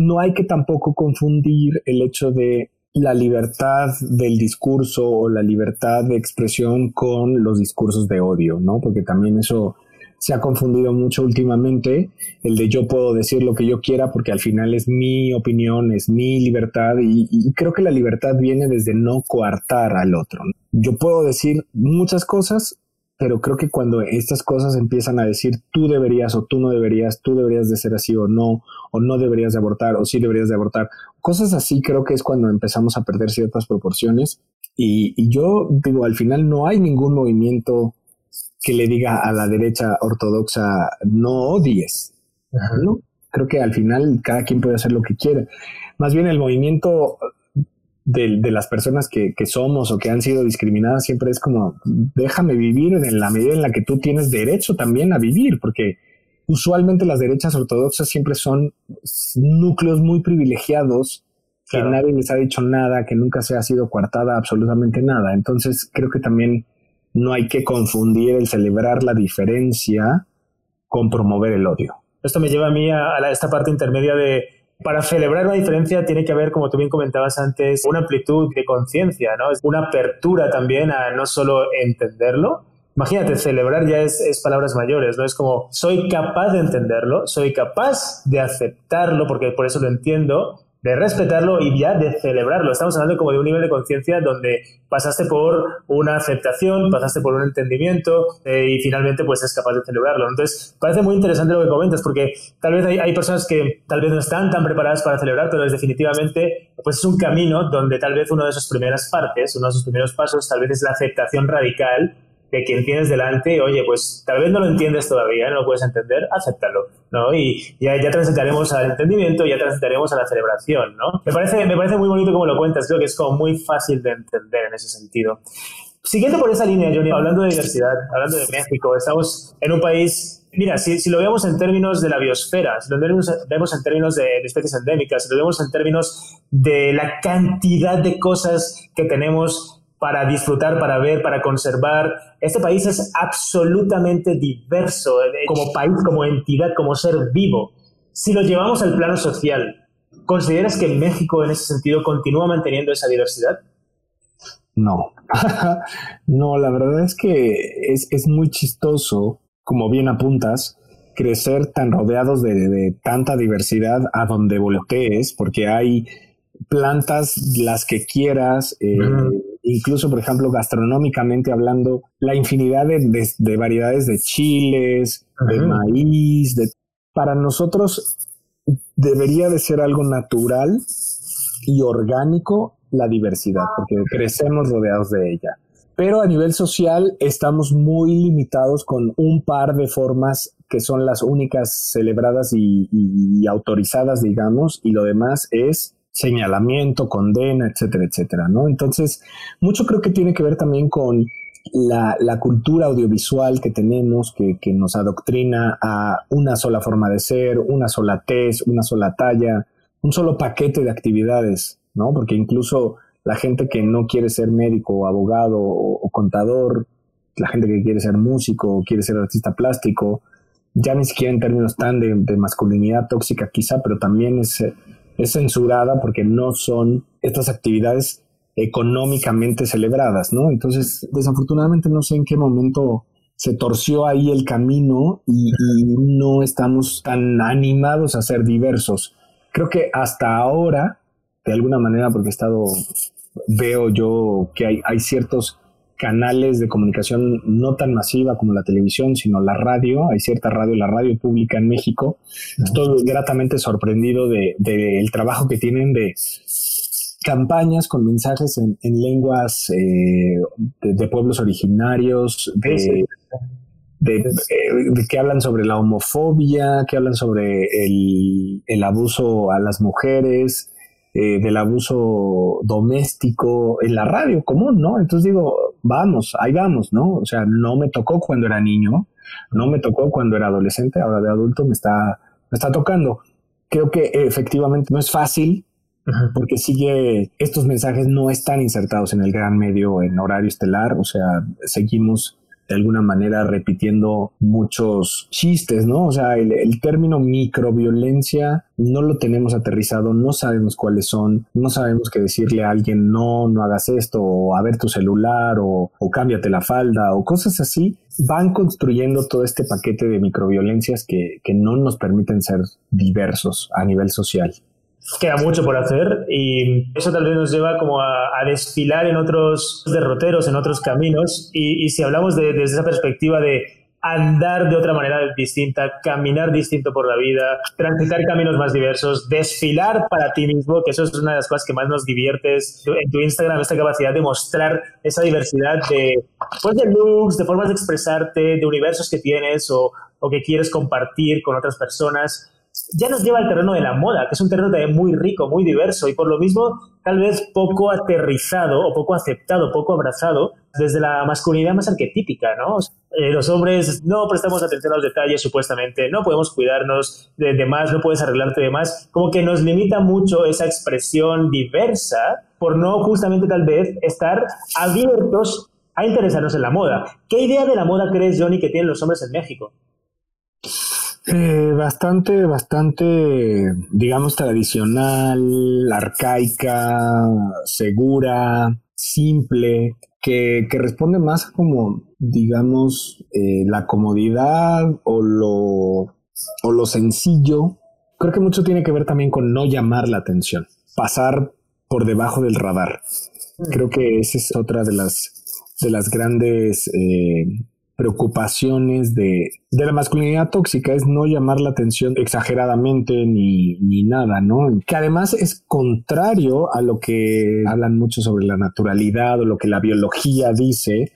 No hay que tampoco confundir el hecho de la libertad del discurso o la libertad de expresión con los discursos de odio, ¿no? Porque también eso se ha confundido mucho últimamente, el de yo puedo decir lo que yo quiera porque al final es mi opinión, es mi libertad y, creo que la libertad viene desde no coartar al otro. Yo puedo decir muchas cosas, pero creo que cuando estas cosas empiezan a decir tú deberías o tú no deberías, tú deberías de ser así o no, o no deberías de abortar o sí deberías de abortar, cosas así creo que es cuando empezamos a perder ciertas proporciones y, y yo digo, al final no hay ningún movimiento que le diga a la derecha ortodoxa no odies. ¿no? Creo que al final cada quien puede hacer lo que quiere. Más bien el movimiento de, de las personas que, que, somos o que han sido discriminadas siempre es como déjame vivir en la medida en la que tú tienes derecho también a vivir, porque usualmente las derechas ortodoxas siempre son núcleos muy privilegiados que nadie les ha dicho nada, que nunca se ha sido coartada absolutamente nada. Entonces creo que también no hay que confundir el celebrar la diferencia con promover el odio. Esto me lleva a mí a, esta parte intermedia de, para celebrar la diferencia tiene que haber, como tú bien comentabas antes, una amplitud de conciencia, ¿no? Una apertura también a no solo entenderlo. Imagínate, celebrar ya es, es, palabras mayores, ¿no? Es como, soy capaz de entenderlo, soy capaz de aceptarlo, porque por eso lo entiendo, de respetarlo y ya de celebrarlo. Estamos hablando como de un nivel de conciencia donde pasaste por una aceptación, pasaste por un entendimiento eh, y finalmente pues es capaz de celebrarlo. Entonces, parece muy interesante lo que comentas porque tal vez hay, hay, personas que tal vez no están tan preparadas para celebrar, pero definitivamente pues es un camino donde tal vez una de sus primeras partes, uno de sus primeros pasos tal vez es la aceptación radical de quien tienes delante, oye, pues tal vez no lo entiendes todavía, no lo puedes entender, acéptalo, ¿no? Y ya, ya transitaremos al entendimiento, ya transitaremos a la celebración, ¿no? Me parece, me parece muy bonito como lo cuentas, creo que es como muy fácil de entender en ese sentido. Siguiendo por esa línea, Johnny, hablando de diversidad, hablando de México, estamos en un país, mira, si, si lo vemos en términos de la biosfera, si lo vemos, vemos en términos de, de, especies endémicas, si lo vemos en términos de la cantidad de cosas que tenemos para disfrutar, para ver, para conservar. Este país es absolutamente diverso eh, como país, como entidad, como ser vivo. Si lo llevamos al plano social, ¿consideras que México en ese sentido continúa manteniendo esa diversidad? No, no, la verdad es que es, es, muy chistoso, como bien apuntas, crecer tan rodeados de, de tanta diversidad a donde voltees, porque hay plantas las que quieras, eh, incluso por ejemplo gastronómicamente hablando, la infinidad de, variedades de chiles, de maíz, de... para nosotros debería de ser algo natural y orgánico la diversidad, porque crecemos rodeados de ella. Pero a nivel social estamos muy limitados con un par de formas que son las únicas celebradas y autorizadas, digamos, y lo demás es señalamiento, condena, etcétera, etcétera, ¿no? Entonces, mucho creo que tiene que ver también con la, cultura audiovisual que tenemos, que, que, nos adoctrina a una sola forma de ser, una sola tez, una sola talla, un solo paquete de actividades, ¿no? Porque incluso la gente que no quiere ser médico o abogado o, contador, la gente que quiere ser músico o quiere ser artista plástico, ya ni siquiera en términos tan de, de masculinidad tóxica quizá, pero también es es censurada porque no son estas actividades económicamente celebradas, ¿no? Entonces, desafortunadamente no sé en qué momento se torció ahí el camino y, no estamos tan animados a ser diversos. Creo que hasta ahora, de alguna manera, porque he estado, veo yo que hay, hay ciertos canales de comunicación no tan masiva como la televisión, sino la radio. Hay cierta radio, la radio pública en México. Estoy gratamente sorprendido del de, trabajo que tienen de campañas con mensajes en, lenguas eh, de, pueblos originarios, de, de, que hablan sobre la homofobia, que hablan sobre el, el abuso a las mujeres, eh, del abuso doméstico en la radio común, ¿no? Entonces digo, vamos, ahí vamos, ¿no? O sea, no me tocó cuando era niño, no me tocó cuando era adolescente, ahora de adulto me está, me está tocando. Creo que efectivamente no es fácil porque sigue, estos mensajes no están insertados en el gran medio en horario estelar, o sea, seguimos de alguna manera repitiendo muchos chistes, ¿no? O sea, el, término microviolencia no lo tenemos aterrizado, no sabemos cuáles son, no sabemos qué decirle a alguien, no, no hagas esto, o a ver tu celular, o, o cámbiate la falda, o cosas así, van construyendo todo este paquete de microviolencias que, que no nos permiten ser diversos a nivel social queda mucho por hacer y eso tal vez nos lleva como a, desfilar en otros derroteros, en otros caminos. Y, si hablamos de, desde esa perspectiva de andar de otra manera distinta, caminar distinto por la vida, transitar caminos más diversos, desfilar para ti mismo, que eso es una de las cosas que más nos diviertes en tu Instagram, esta capacidad de mostrar esa diversidad de, pues, de looks, de formas de expresarte, de universos que tienes o, o que quieres compartir con otras personas ya nos lleva al terreno de la moda, que es un terreno también muy rico, muy diverso y por lo mismo tal vez poco aterrizado o poco aceptado, poco abrazado desde la masculinidad más arquetípica, ¿no? Eh, los hombres no prestamos atención a los detalles supuestamente, no podemos cuidarnos de, de más, no puedes arreglarte de más, como que nos limita mucho esa expresión diversa por no justamente tal vez estar abiertos a interesarnos en la moda. ¿Qué idea de la moda crees, Johnny, que tienen los hombres en México? Eh, bastante, bastante, digamos, tradicional, arcaica, segura, simple, que, que responde más como, digamos, eh, la comodidad o lo, o lo sencillo. Creo que mucho tiene que ver también con no llamar la atención, pasar por debajo del radar. Creo que esa es otra de las, de las grandes eh, preocupaciones de, de, la masculinidad tóxica es no llamar la atención exageradamente ni, ni, nada, ¿no? Que además es contrario a lo que hablan mucho sobre la naturalidad o lo que la biología dice.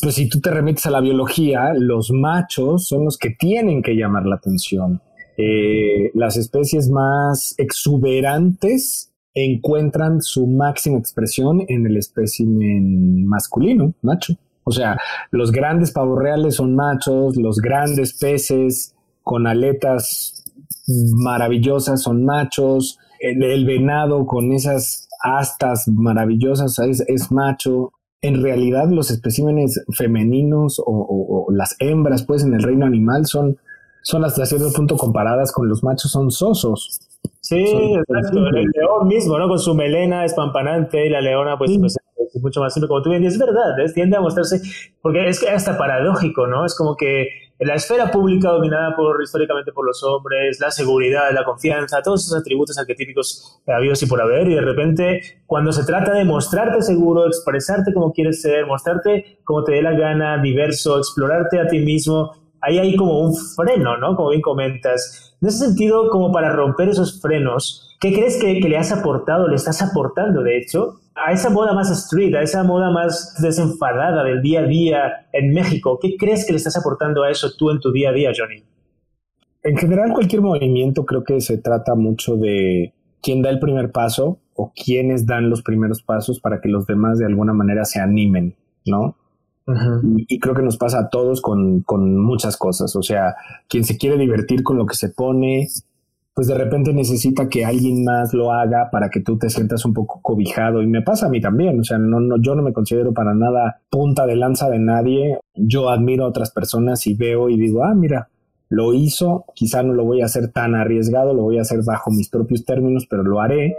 Pues si tú te remetes a la biología, los machos son los que tienen que llamar la atención. Eh, las especies más exuberantes encuentran su máxima expresión en el espécimen masculino, macho. O sea, los grandes pavos reales son machos, los grandes peces con aletas maravillosas son machos, el, venado con esas astas maravillosas es, macho. En realidad los especímenes femeninos o, las hembras pues en el reino animal son, son hasta cierto punto comparadas con los machos, son sosos. Sí, exacto. El león mismo, ¿no? Con su melena espampanante y la leona, pues, pues es mucho más simple, como tú bien dices, es verdad, tiende a mostrarse, porque es que hasta paradójico, ¿no? Es como que la esfera pública dominada por históricamente por los hombres, la seguridad, la confianza, todos esos atributos arquetípicos habidos y por haber, y de repente cuando se trata de mostrarte seguro, expresarte como quieres ser, mostrarte como te dé la gana, diverso, explorarte a ti mismo, ahí hay como un freno, ¿no? Como bien comentas. En ese sentido, como para romper esos frenos, ¿qué crees que, que le has aportado, le estás aportando, de hecho, a esa moda más street, a esa moda más desenfadada del día a día en México? ¿Qué crees que le estás aportando a eso tú en tu día a día, Johnny? En general, cualquier movimiento creo que se trata mucho de quién da el primer paso o quiénes dan los primeros pasos para que los demás de alguna manera se animen, ¿no? y, creo que nos pasa a todos con, con, muchas cosas. O sea, quien se quiere divertir con lo que se pone, pues de repente necesita que alguien más lo haga para que tú te sientas un poco cobijado. Y me pasa a mí también, o sea, no, no, yo no me considero para nada punta de lanza de nadie. Yo admiro a otras personas y veo y digo, ah, mira, lo hizo, quizá no lo voy a hacer tan arriesgado, lo voy a hacer bajo mis propios términos, pero lo haré.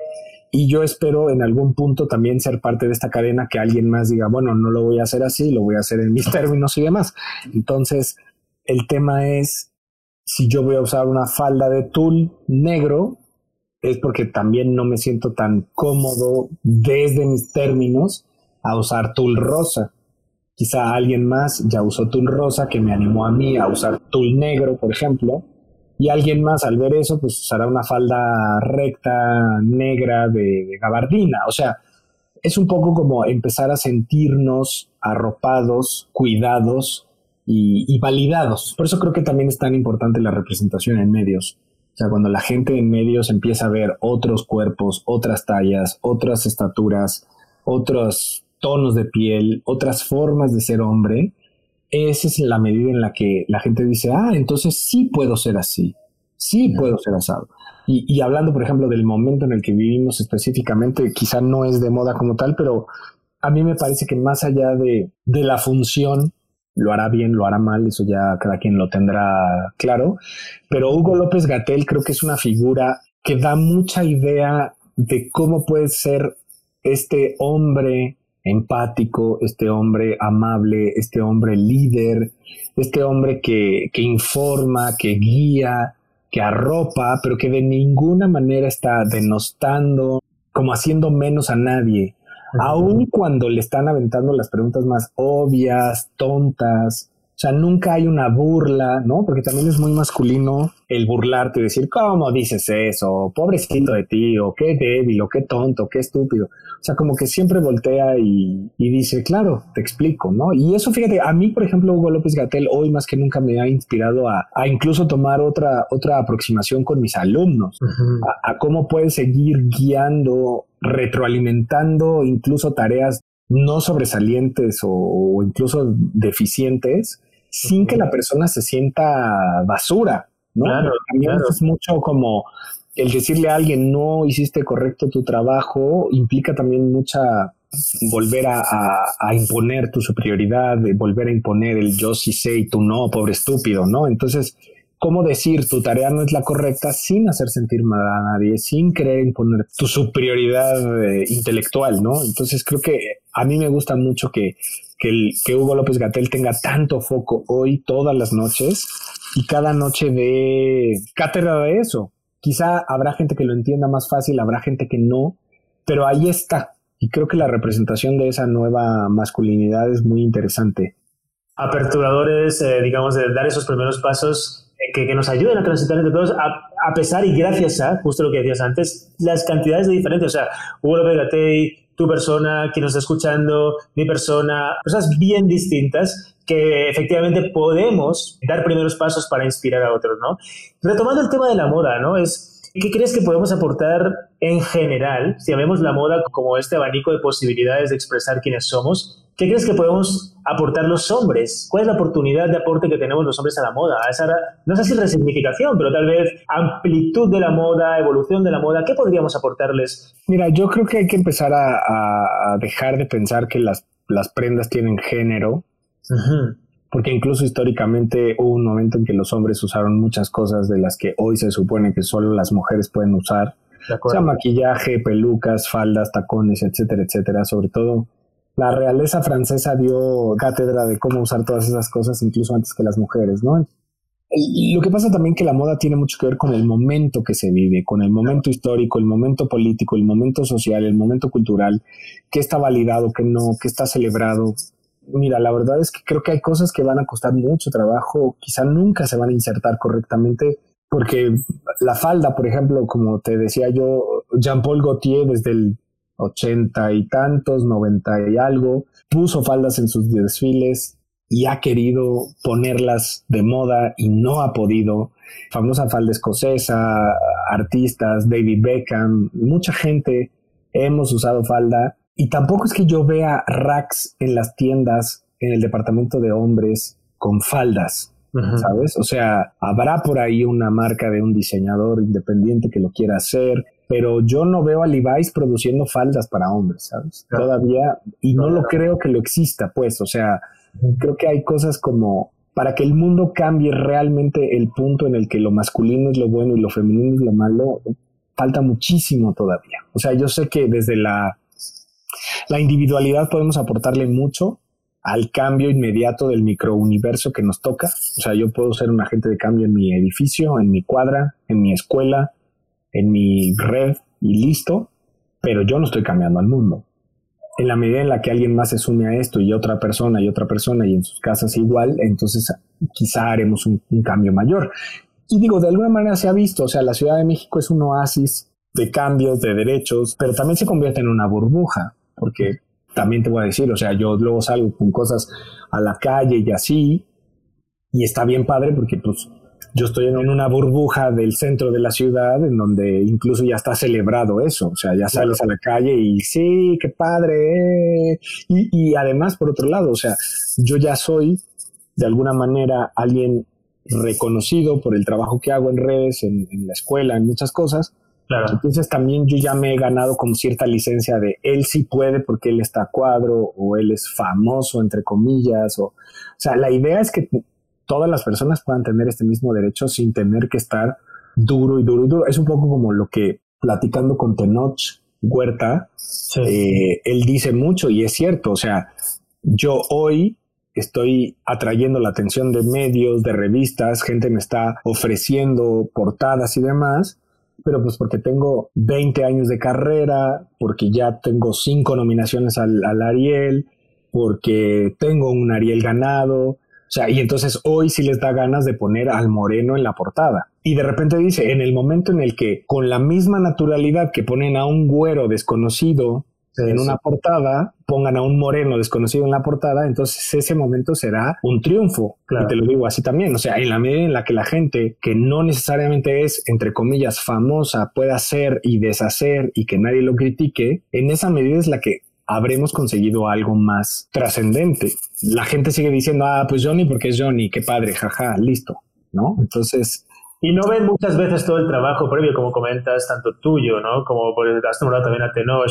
Y yo espero en algún punto también ser parte de esta cadena que alguien más diga, bueno, no lo voy a hacer así, lo voy a hacer en mis términos y demás. Entonces, el tema es si yo voy a usar una falda de tul negro, es porque también no me siento tan cómodo desde mis términos a usar tul rosa. quizá alguien más ya usó tul rosa que me animó a mí a usar tul negro, por ejemplo, y alguien más al ver eso, pues usará una falda recta, negra de, gabardina. O sea, es un poco como empezar a sentirnos arropados, cuidados y, y, validados. Por eso creo que también es tan importante la representación en medios. O sea, cuando la gente en medios empieza a ver otros cuerpos, otras tallas, otras estaturas, otros tonos de piel, otras formas de ser hombre, esa es la medida en la que la gente dice, ah, entonces sí puedo ser así, sí puedo ser asado. Y, hablando, por ejemplo, del momento en el que vivimos específicamente, quizá no es de moda como tal, pero a mí me parece que más allá de, de la función, lo hará bien, lo hará mal, eso ya cada quien lo tendrá claro, pero Hugo López Gatel creo que es una figura que da mucha idea de cómo puede ser este hombre empático, este hombre amable, este hombre líder, este hombre que, que informa, que guía, que arropa, pero que de ninguna manera está denostando, como haciendo menos a nadie, aun cuando le están aventando las preguntas más obvias, tontas, o sea, nunca hay una burla, ¿no? Porque también es muy masculino el burlarte y decir, ¿cómo dices eso? Pobrecito de ti, o qué débil, o qué tonto, qué estúpido. O sea, como que siempre voltea y, dice, claro, te explico, ¿no? Y eso, fíjate, a mí, por ejemplo, Hugo López Gatel hoy más que nunca me ha inspirado a, incluso tomar otra, otra aproximación con mis alumnos, a, a cómo puedes seguir guiando retroalimentando incluso tareas no sobresalientes o, incluso deficientes sin que la persona se sienta basura, ¿no? Claro, También es mucho como el decirle a alguien no hiciste correcto tu trabajo implica también mucha volver a, a, imponer tu superioridad, volver a imponer el yo sí sé y tú no, pobre estúpido, ¿no? Entonces, ¿cómo decir tu tarea no es la correcta sin hacer sentir mal a nadie, sin querer imponer tu superioridad eh, intelectual, ¿no? Entonces, creo que a mí me gusta mucho que que, que Hugo López Gatel tenga tanto foco hoy, todas las noches, y cada noche de cátedra de eso. Quizá habrá gente que lo entienda más fácil, habrá gente que no, pero ahí está. Y creo que la representación de esa nueva masculinidad es muy interesante. Aperturadores, eh, digamos, de dar esos primeros pasos que, que, nos ayuden a transitar entre todos, a, a, pesar y gracias a, justo lo que decías antes, las cantidades de diferentes. O sea, Hugo López tu persona, quien nos está escuchando, mi persona, cosas bien distintas que efectivamente podemos dar primeros pasos para inspirar a otros, ¿no? Retomando el tema de la moda, ¿no? Es, ¿qué crees que podemos aportar en general, si vemos la moda como este abanico de posibilidades de expresar quiénes somos, ¿Qué crees que podemos aportar los hombres? ¿Cuál es la oportunidad de aporte que tenemos los hombres a la moda? esa, no sé si resignificación, pero tal vez amplitud de la moda, evolución de la moda. ¿Qué podríamos aportarles? Mira, yo creo que hay que empezar a, dejar de pensar que las, las prendas tienen género. Porque incluso históricamente hubo un momento en que los hombres usaron muchas cosas de las que hoy se supone que solo las mujeres pueden usar. O sea, maquillaje, pelucas, faldas, tacones, etcétera, etcétera. Sobre todo la realeza francesa dio cátedra de cómo usar todas esas cosas incluso antes que las mujeres, ¿no? Y lo que pasa también que la moda tiene mucho que ver con el momento que se vive, con el momento histórico, el momento político, el momento social, el momento cultural, qué está validado, qué no, qué está celebrado. Mira, la verdad es que creo que hay cosas que van a costar mucho trabajo, quizá nunca se van a insertar correctamente, porque la falda, por ejemplo, como te decía yo, Jean-Paul Gaultier desde el ochenta y tantos, noventa y algo, puso faldas en sus desfiles y ha querido ponerlas de moda y no ha podido. Famosa falda escocesa, artistas, David Beckham, mucha gente hemos usado falda y tampoco es que yo vea racks en las tiendas en el departamento de hombres con faldas. ¿Sabes? O sea, habrá por ahí una marca de un diseñador independiente que lo quiera hacer, pero yo no veo a Levi's produciendo faldas para hombres, ¿sabes? Todavía, y no, lo creo que lo exista, pues, o sea, creo que hay cosas como para que el mundo cambie realmente el punto en el que lo masculino es lo bueno y lo femenino es lo malo, falta muchísimo todavía. O sea, yo sé que desde la, la individualidad podemos aportarle mucho al cambio inmediato del microuniverso que nos toca. O sea, yo puedo ser un agente de cambio en mi edificio, en mi cuadra, en mi escuela, en mi red y listo, pero yo no estoy cambiando al mundo. en la medida en la que alguien más se sume a esto y otra persona y otra persona y en sus casas igual, entonces quizá haremos un, cambio mayor. Y digo, de alguna manera se ha visto, o sea, la Ciudad de México es un oasis de cambios, de derechos, pero también se convierte en una burbuja, porque también te voy a decir, o sea, yo luego salgo con cosas a la calle y así, y está bien padre porque pues yo estoy en una burbuja del centro de la ciudad en donde incluso ya está celebrado eso, o sea, ya sales a la calle y sí, qué padre. Eh". Y, además, por otro lado, o sea, yo ya soy de alguna manera alguien reconocido por el trabajo que hago en redes, en, la escuela, en muchas cosas. Claro. Entonces también yo ya me he ganado como cierta licencia de él sí puede porque él está a cuadro o él es famoso, entre comillas. O, o sea, la idea es que todas las personas puedan tener este mismo derecho sin tener que estar duro y duro y duro. Es un poco como lo que platicando con Tenoch Huerta, eh, él dice mucho y es cierto, o sea, yo hoy estoy atrayendo la atención de medios, de revistas, gente me está ofreciendo portadas y demás, pero pues porque tengo 20 años de carrera, porque ya tengo cinco nominaciones al, al Ariel, porque tengo un Ariel ganado, o sea, y entonces hoy sí les da ganas de poner al moreno en la portada. Y de repente dice, en el momento en el que con la misma naturalidad que ponen a un güero desconocido en una portada, pongan a un moreno desconocido en la portada, entonces ese momento será un triunfo. Y te lo digo así también. O sea, en la medida en la que la gente que no necesariamente es, entre comillas, famosa, pueda hacer y deshacer y que nadie lo critique, en esa medida es la que habremos conseguido algo más trascendente. La gente sigue diciendo, ah, pues Johnny porque es Johnny, qué padre, jaja, listo, ¿no? Entonces... Y no ven muchas veces todo el trabajo previo, como comentas, tanto tuyo, ¿no? Como por has nombrado también a Tenoch,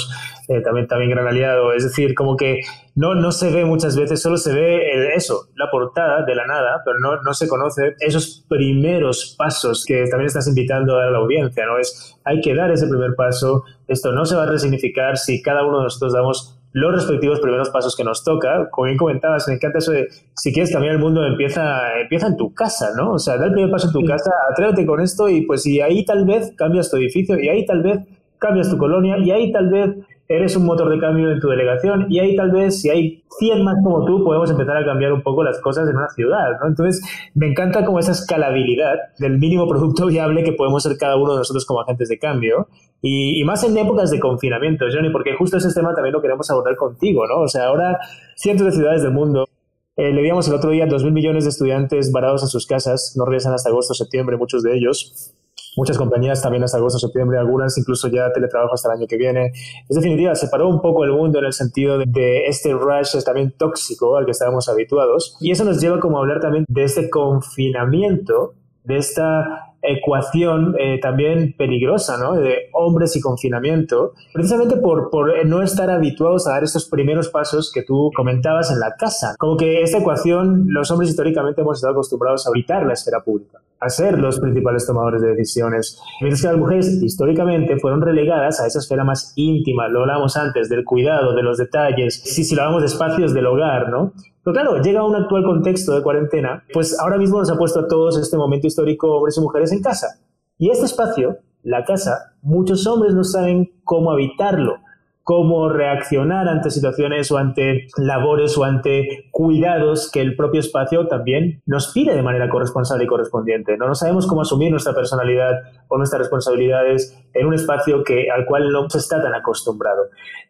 eh, también, también gran aliado. Es decir, como que no, no se ve muchas veces, solo se ve eso, la portada de la nada, pero no, no se conoce esos primeros pasos que también estás invitando a la audiencia, ¿no? Es, hay que dar ese primer paso, esto no se va a resignificar si cada uno de nosotros damos los respectivos primeros pasos que nos toca. Como bien comentabas, me encanta eso de si quieres cambiar el mundo, empieza, empieza en tu casa, ¿no? O sea, da el primer paso en tu casa, atrévete con esto y pues y ahí tal vez cambias tu edificio y ahí tal vez cambias tu colonia y ahí tal vez eres un motor de cambio en tu delegación y ahí tal vez si hay 100 más como tú podemos empezar a cambiar un poco las cosas en una ciudad, ¿no? Entonces me encanta como esa escalabilidad del mínimo producto viable que podemos ser cada uno de nosotros como agentes de cambio y, más en épocas de confinamiento, Johnny, porque justo ese tema también lo queremos abordar contigo, ¿no? O sea, ahora cientos de ciudades del mundo eh, le digamos el otro día, dos mil millones de estudiantes varados en sus casas, no regresan hasta agosto, septiembre, muchos de ellos muchas compañías también hasta agosto, septiembre, algunas incluso ya teletrabajo hasta el año que viene. Es definitiva, separó un poco el mundo en el sentido de, este rush también tóxico al que estábamos habituados. Y eso nos lleva como a hablar también de este confinamiento, de esta ecuación eh, también peligrosa, ¿no? De hombres y confinamiento, precisamente por, por no estar habituados a dar estos primeros pasos que tú comentabas en la casa. Como que esta ecuación, los hombres históricamente hemos estado acostumbrados a habitar la esfera pública, a ser los principales tomadores de decisiones, mientras que las mujeres históricamente fueron relegadas a esa esfera más íntima, lo hablamos antes, del cuidado, de los detalles, si, si lo hablamos de espacios del hogar, ¿no? Pero claro, llega un actual contexto de cuarentena, pues ahora mismo nos ha puesto a todos este momento histórico hombres y mujeres en casa. Y este espacio, la casa, muchos hombres no saben cómo habitarlo cómo reaccionar ante situaciones o ante labores o ante cuidados que el propio espacio también nos pide de manera corresponsable y correspondiente. No, no sabemos cómo asumir nuestra personalidad o nuestras responsabilidades en un espacio que, al cual no se está tan acostumbrado.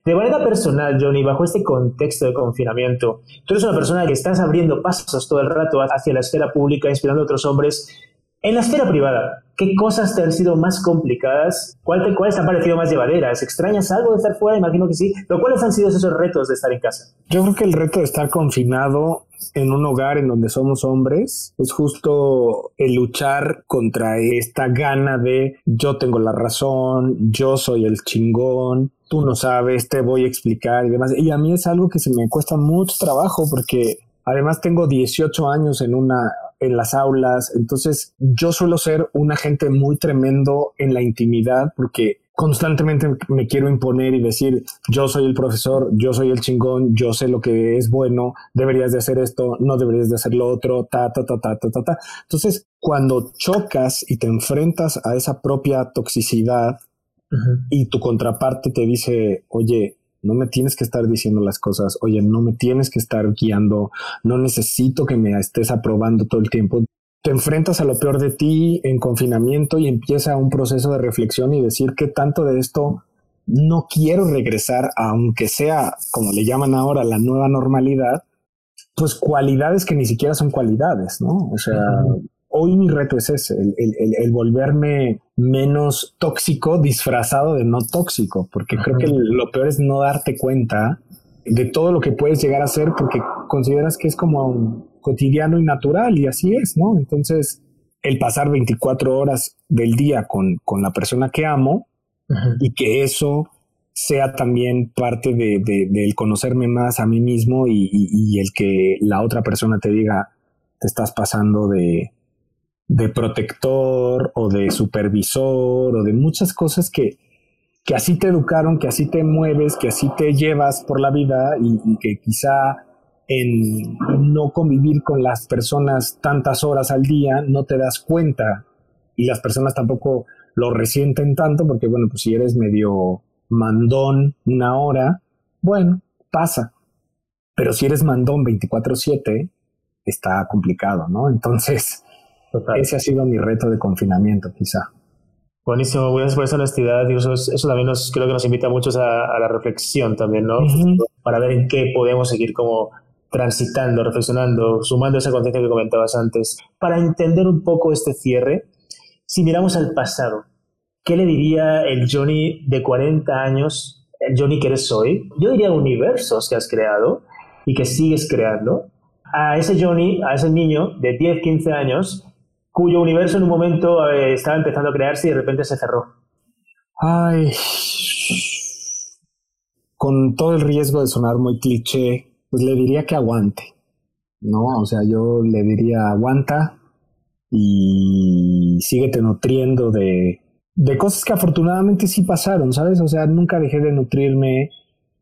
De manera personal, Johnny, bajo este contexto de confinamiento, tú eres una persona que estás abriendo pasos todo el rato hacia la esfera pública, inspirando a otros hombres en la esfera privada, ¿qué cosas te han sido más complicadas? ¿Cuál te, ¿Cuáles han parecido más llevaderas? ¿Extrañas algo de estar fuera? Imagino que sí. ¿Pero cuáles han sido esos retos de estar en casa? Yo creo que el reto de estar confinado en un hogar en donde somos hombres es justo el luchar contra esta gana de yo tengo la razón, yo soy el chingón, tú no sabes, te voy a explicar y demás. Y a mí es algo que se me cuesta mucho trabajo porque además tengo 18 años en una en las aulas. Entonces yo suelo ser un agente muy tremendo en la intimidad porque constantemente me quiero imponer y decir, yo soy el profesor, yo soy el chingón, yo sé lo que es bueno, deberías de hacer esto, no deberías de hacer lo otro, ta, ta, ta, ta, ta, ta, ta. Entonces, cuando chocas y te enfrentas a esa propia toxicidad y tu contraparte te dice, oye, No me tienes que estar diciendo las cosas, oye, no me tienes que estar guiando, no necesito que me estés aprobando todo el tiempo. Te enfrentas a lo peor de ti en confinamiento y empieza un proceso de reflexión y decir que tanto de esto no quiero regresar, aunque sea, como le llaman ahora, la nueva normalidad, pues cualidades que ni siquiera son cualidades, ¿no? O sea, hoy mi reto es ese, el, volverme menos tóxico disfrazado de no tóxico, porque creo que lo peor es no darte cuenta de todo lo que puedes llegar a ser porque consideras que es como cotidiano y natural y así es, ¿no? Entonces, el pasar 24 horas del día con, con la persona que amo y que eso sea también parte de, del conocerme más a mí mismo y, el que la otra persona te diga, te estás pasando de, de protector o de supervisor o de muchas cosas que, que así te educaron, que así te mueves, que así te llevas por la vida y, que quizá en no convivir con las personas tantas horas al día no te das cuenta y las personas tampoco lo resienten tanto porque bueno, pues si eres medio mandón una hora, bueno, pasa. Pero si eres mandón 24/7, está complicado, ¿no? Entonces, ese ha sido mi reto de confinamiento, quizá. Buenísimo, gracias por esa honestidad. Y eso, eso también nos, creo que nos invita a muchos a, la reflexión también, ¿no? Para ver en qué podemos seguir como transitando, reflexionando, sumando esa conciencia que comentabas antes. Para entender un poco este cierre, si miramos al pasado, ¿qué le diría el Johnny de 40 años, el Johnny que eres hoy? Yo diría universos que has creado y que sigues creando. A ese Johnny, a ese niño de 10, 15 años, cuyo universo en un momento eh, estaba empezando a crearse y de repente se cerró. Ay, con todo el riesgo de sonar muy cliché, pues le diría que aguante, ¿no? O sea, yo le diría aguanta y síguete nutriendo de, de cosas que afortunadamente sí pasaron, ¿sabes? O sea, nunca dejé de nutrirme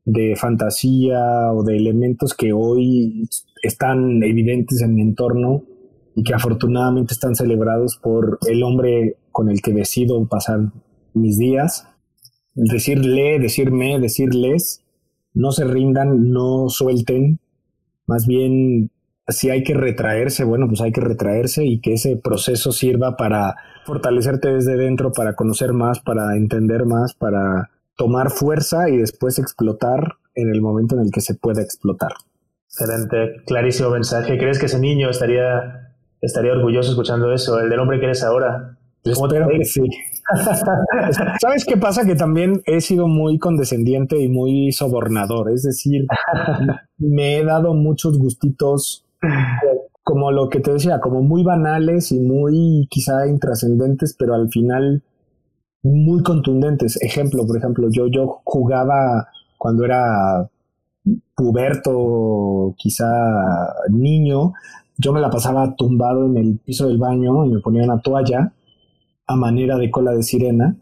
de fantasía o de elementos que hoy están evidentes en mi entorno y que afortunadamente están celebrados por el hombre con el que decido pasar mis días. Decirle, decirme, decirles, no se rindan, no suelten, más bien si hay que retraerse, bueno, pues hay que retraerse y que ese proceso sirva para fortalecerte desde dentro, para conocer más, para entender más, para tomar fuerza y después explotar en el momento en el que se pueda explotar. Excelente, clarísimo mensaje. ¿Crees que ese niño estaría, estaría orgulloso escuchando eso, el del hombre que eres ahora? Espero que sí. ¿Sabes qué pasa? Que también he sido muy condescendiente y muy sobornador. Es decir, me he dado muchos gustitos como lo que te decía, como muy banales y muy quizá intrascendentes, pero al final muy contundentes. Ejemplo, por ejemplo, yo, yo jugaba cuando era puberto, quizá niño, yo me la pasaba tumbado en el piso del baño y me ponía una toalla a manera de cola de sirena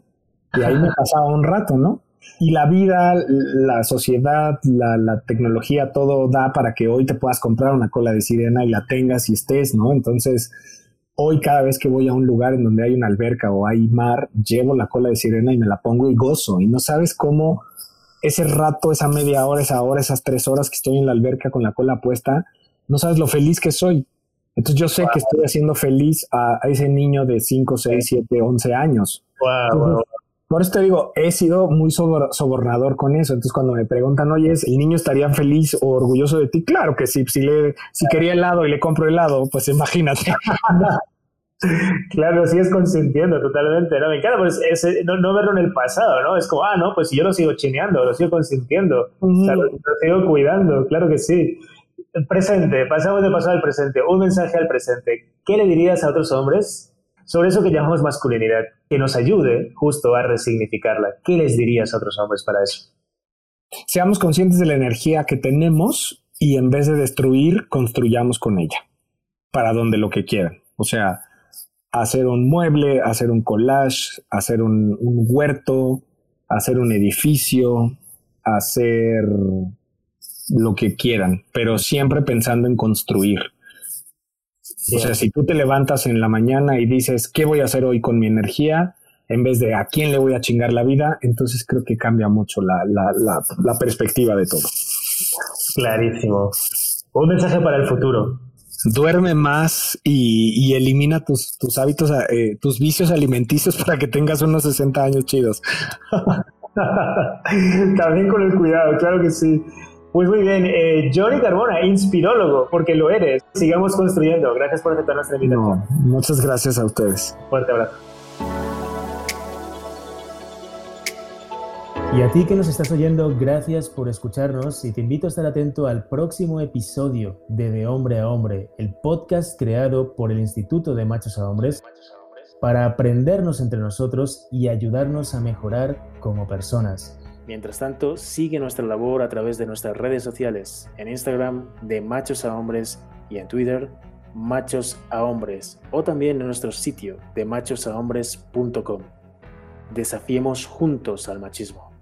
y ahí me pasaba un rato, ¿no? Y la vida, la sociedad, la, tecnología, todo da para que hoy te puedas comprar una cola de sirena y la tengas y estés, ¿no? Entonces, hoy cada vez que voy a un lugar en donde hay una alberca o hay mar, llevo la cola de sirena y me la pongo y gozo. Y no sabes cómo ese rato, esa media hora, esa hora, esas tres horas que estoy en la alberca con la cola puesta, no sabes lo feliz que soy. Entonces yo sé que estoy haciendo feliz a, ese niño de 5, 6, 7, 11 años. Wow, por eso te digo, he sido muy sobornador con eso. Entonces, cuando me preguntan, oye, ¿el niño estaría feliz o orgulloso de ti? Claro que sí. Si, le, si quería helado y le compro helado, pues imagínate. claro, es consintiendo totalmente, ¿no? Me encanta pues, no, verlo en el pasado, ¿no? Es como, ah, no, pues yo lo sigo chineando, lo sigo consintiendo, lo, sigo cuidando, claro que sí. Presente, pasamos de pasado al presente, un mensaje al presente. ¿Qué le dirías a otros hombres sobre eso que llamamos masculinidad, que nos ayude justo a resignificarla. ¿Qué les dirías a otros hombres para eso? Seamos conscientes de la energía que tenemos y en vez de destruir, construyamos con ella, para donde lo que quieran. O sea, hacer un mueble, hacer un collage, hacer un, huerto, hacer un edificio, hacer lo que quieran, pero siempre pensando en construir. O sea, si tú te levantas en la mañana y dices, ¿qué voy a hacer hoy con mi energía? en vez de a quién le voy a chingar la vida, entonces creo que cambia mucho la, la perspectiva de todo. Clarísimo. Un mensaje para el futuro. Duerme más y, elimina tus, tus hábitos, eh, tus vicios alimenticios para que tengas unos 60 años chidos. También con el cuidado, claro que sí. Pues muy bien, eh, Johnny Carbona, inspirólogo, porque lo eres. Sigamos construyendo. Gracias por aceptar nuestra invitación. muchas gracias a ustedes. Fuerte abrazo. Y a ti que nos estás oyendo, gracias por escucharnos y te invito a estar atento al próximo episodio de De Hombre a Hombre, el podcast creado por el Instituto de Machos a Hombres para aprendernos entre nosotros y ayudarnos a mejorar como personas. Mientras tanto, sigue nuestra labor a través de nuestras redes sociales, en Instagram de Machos a Hombres y en Twitter Machos a Hombres o también en nuestro sitio de machosahombres.com. Desafiemos juntos al machismo.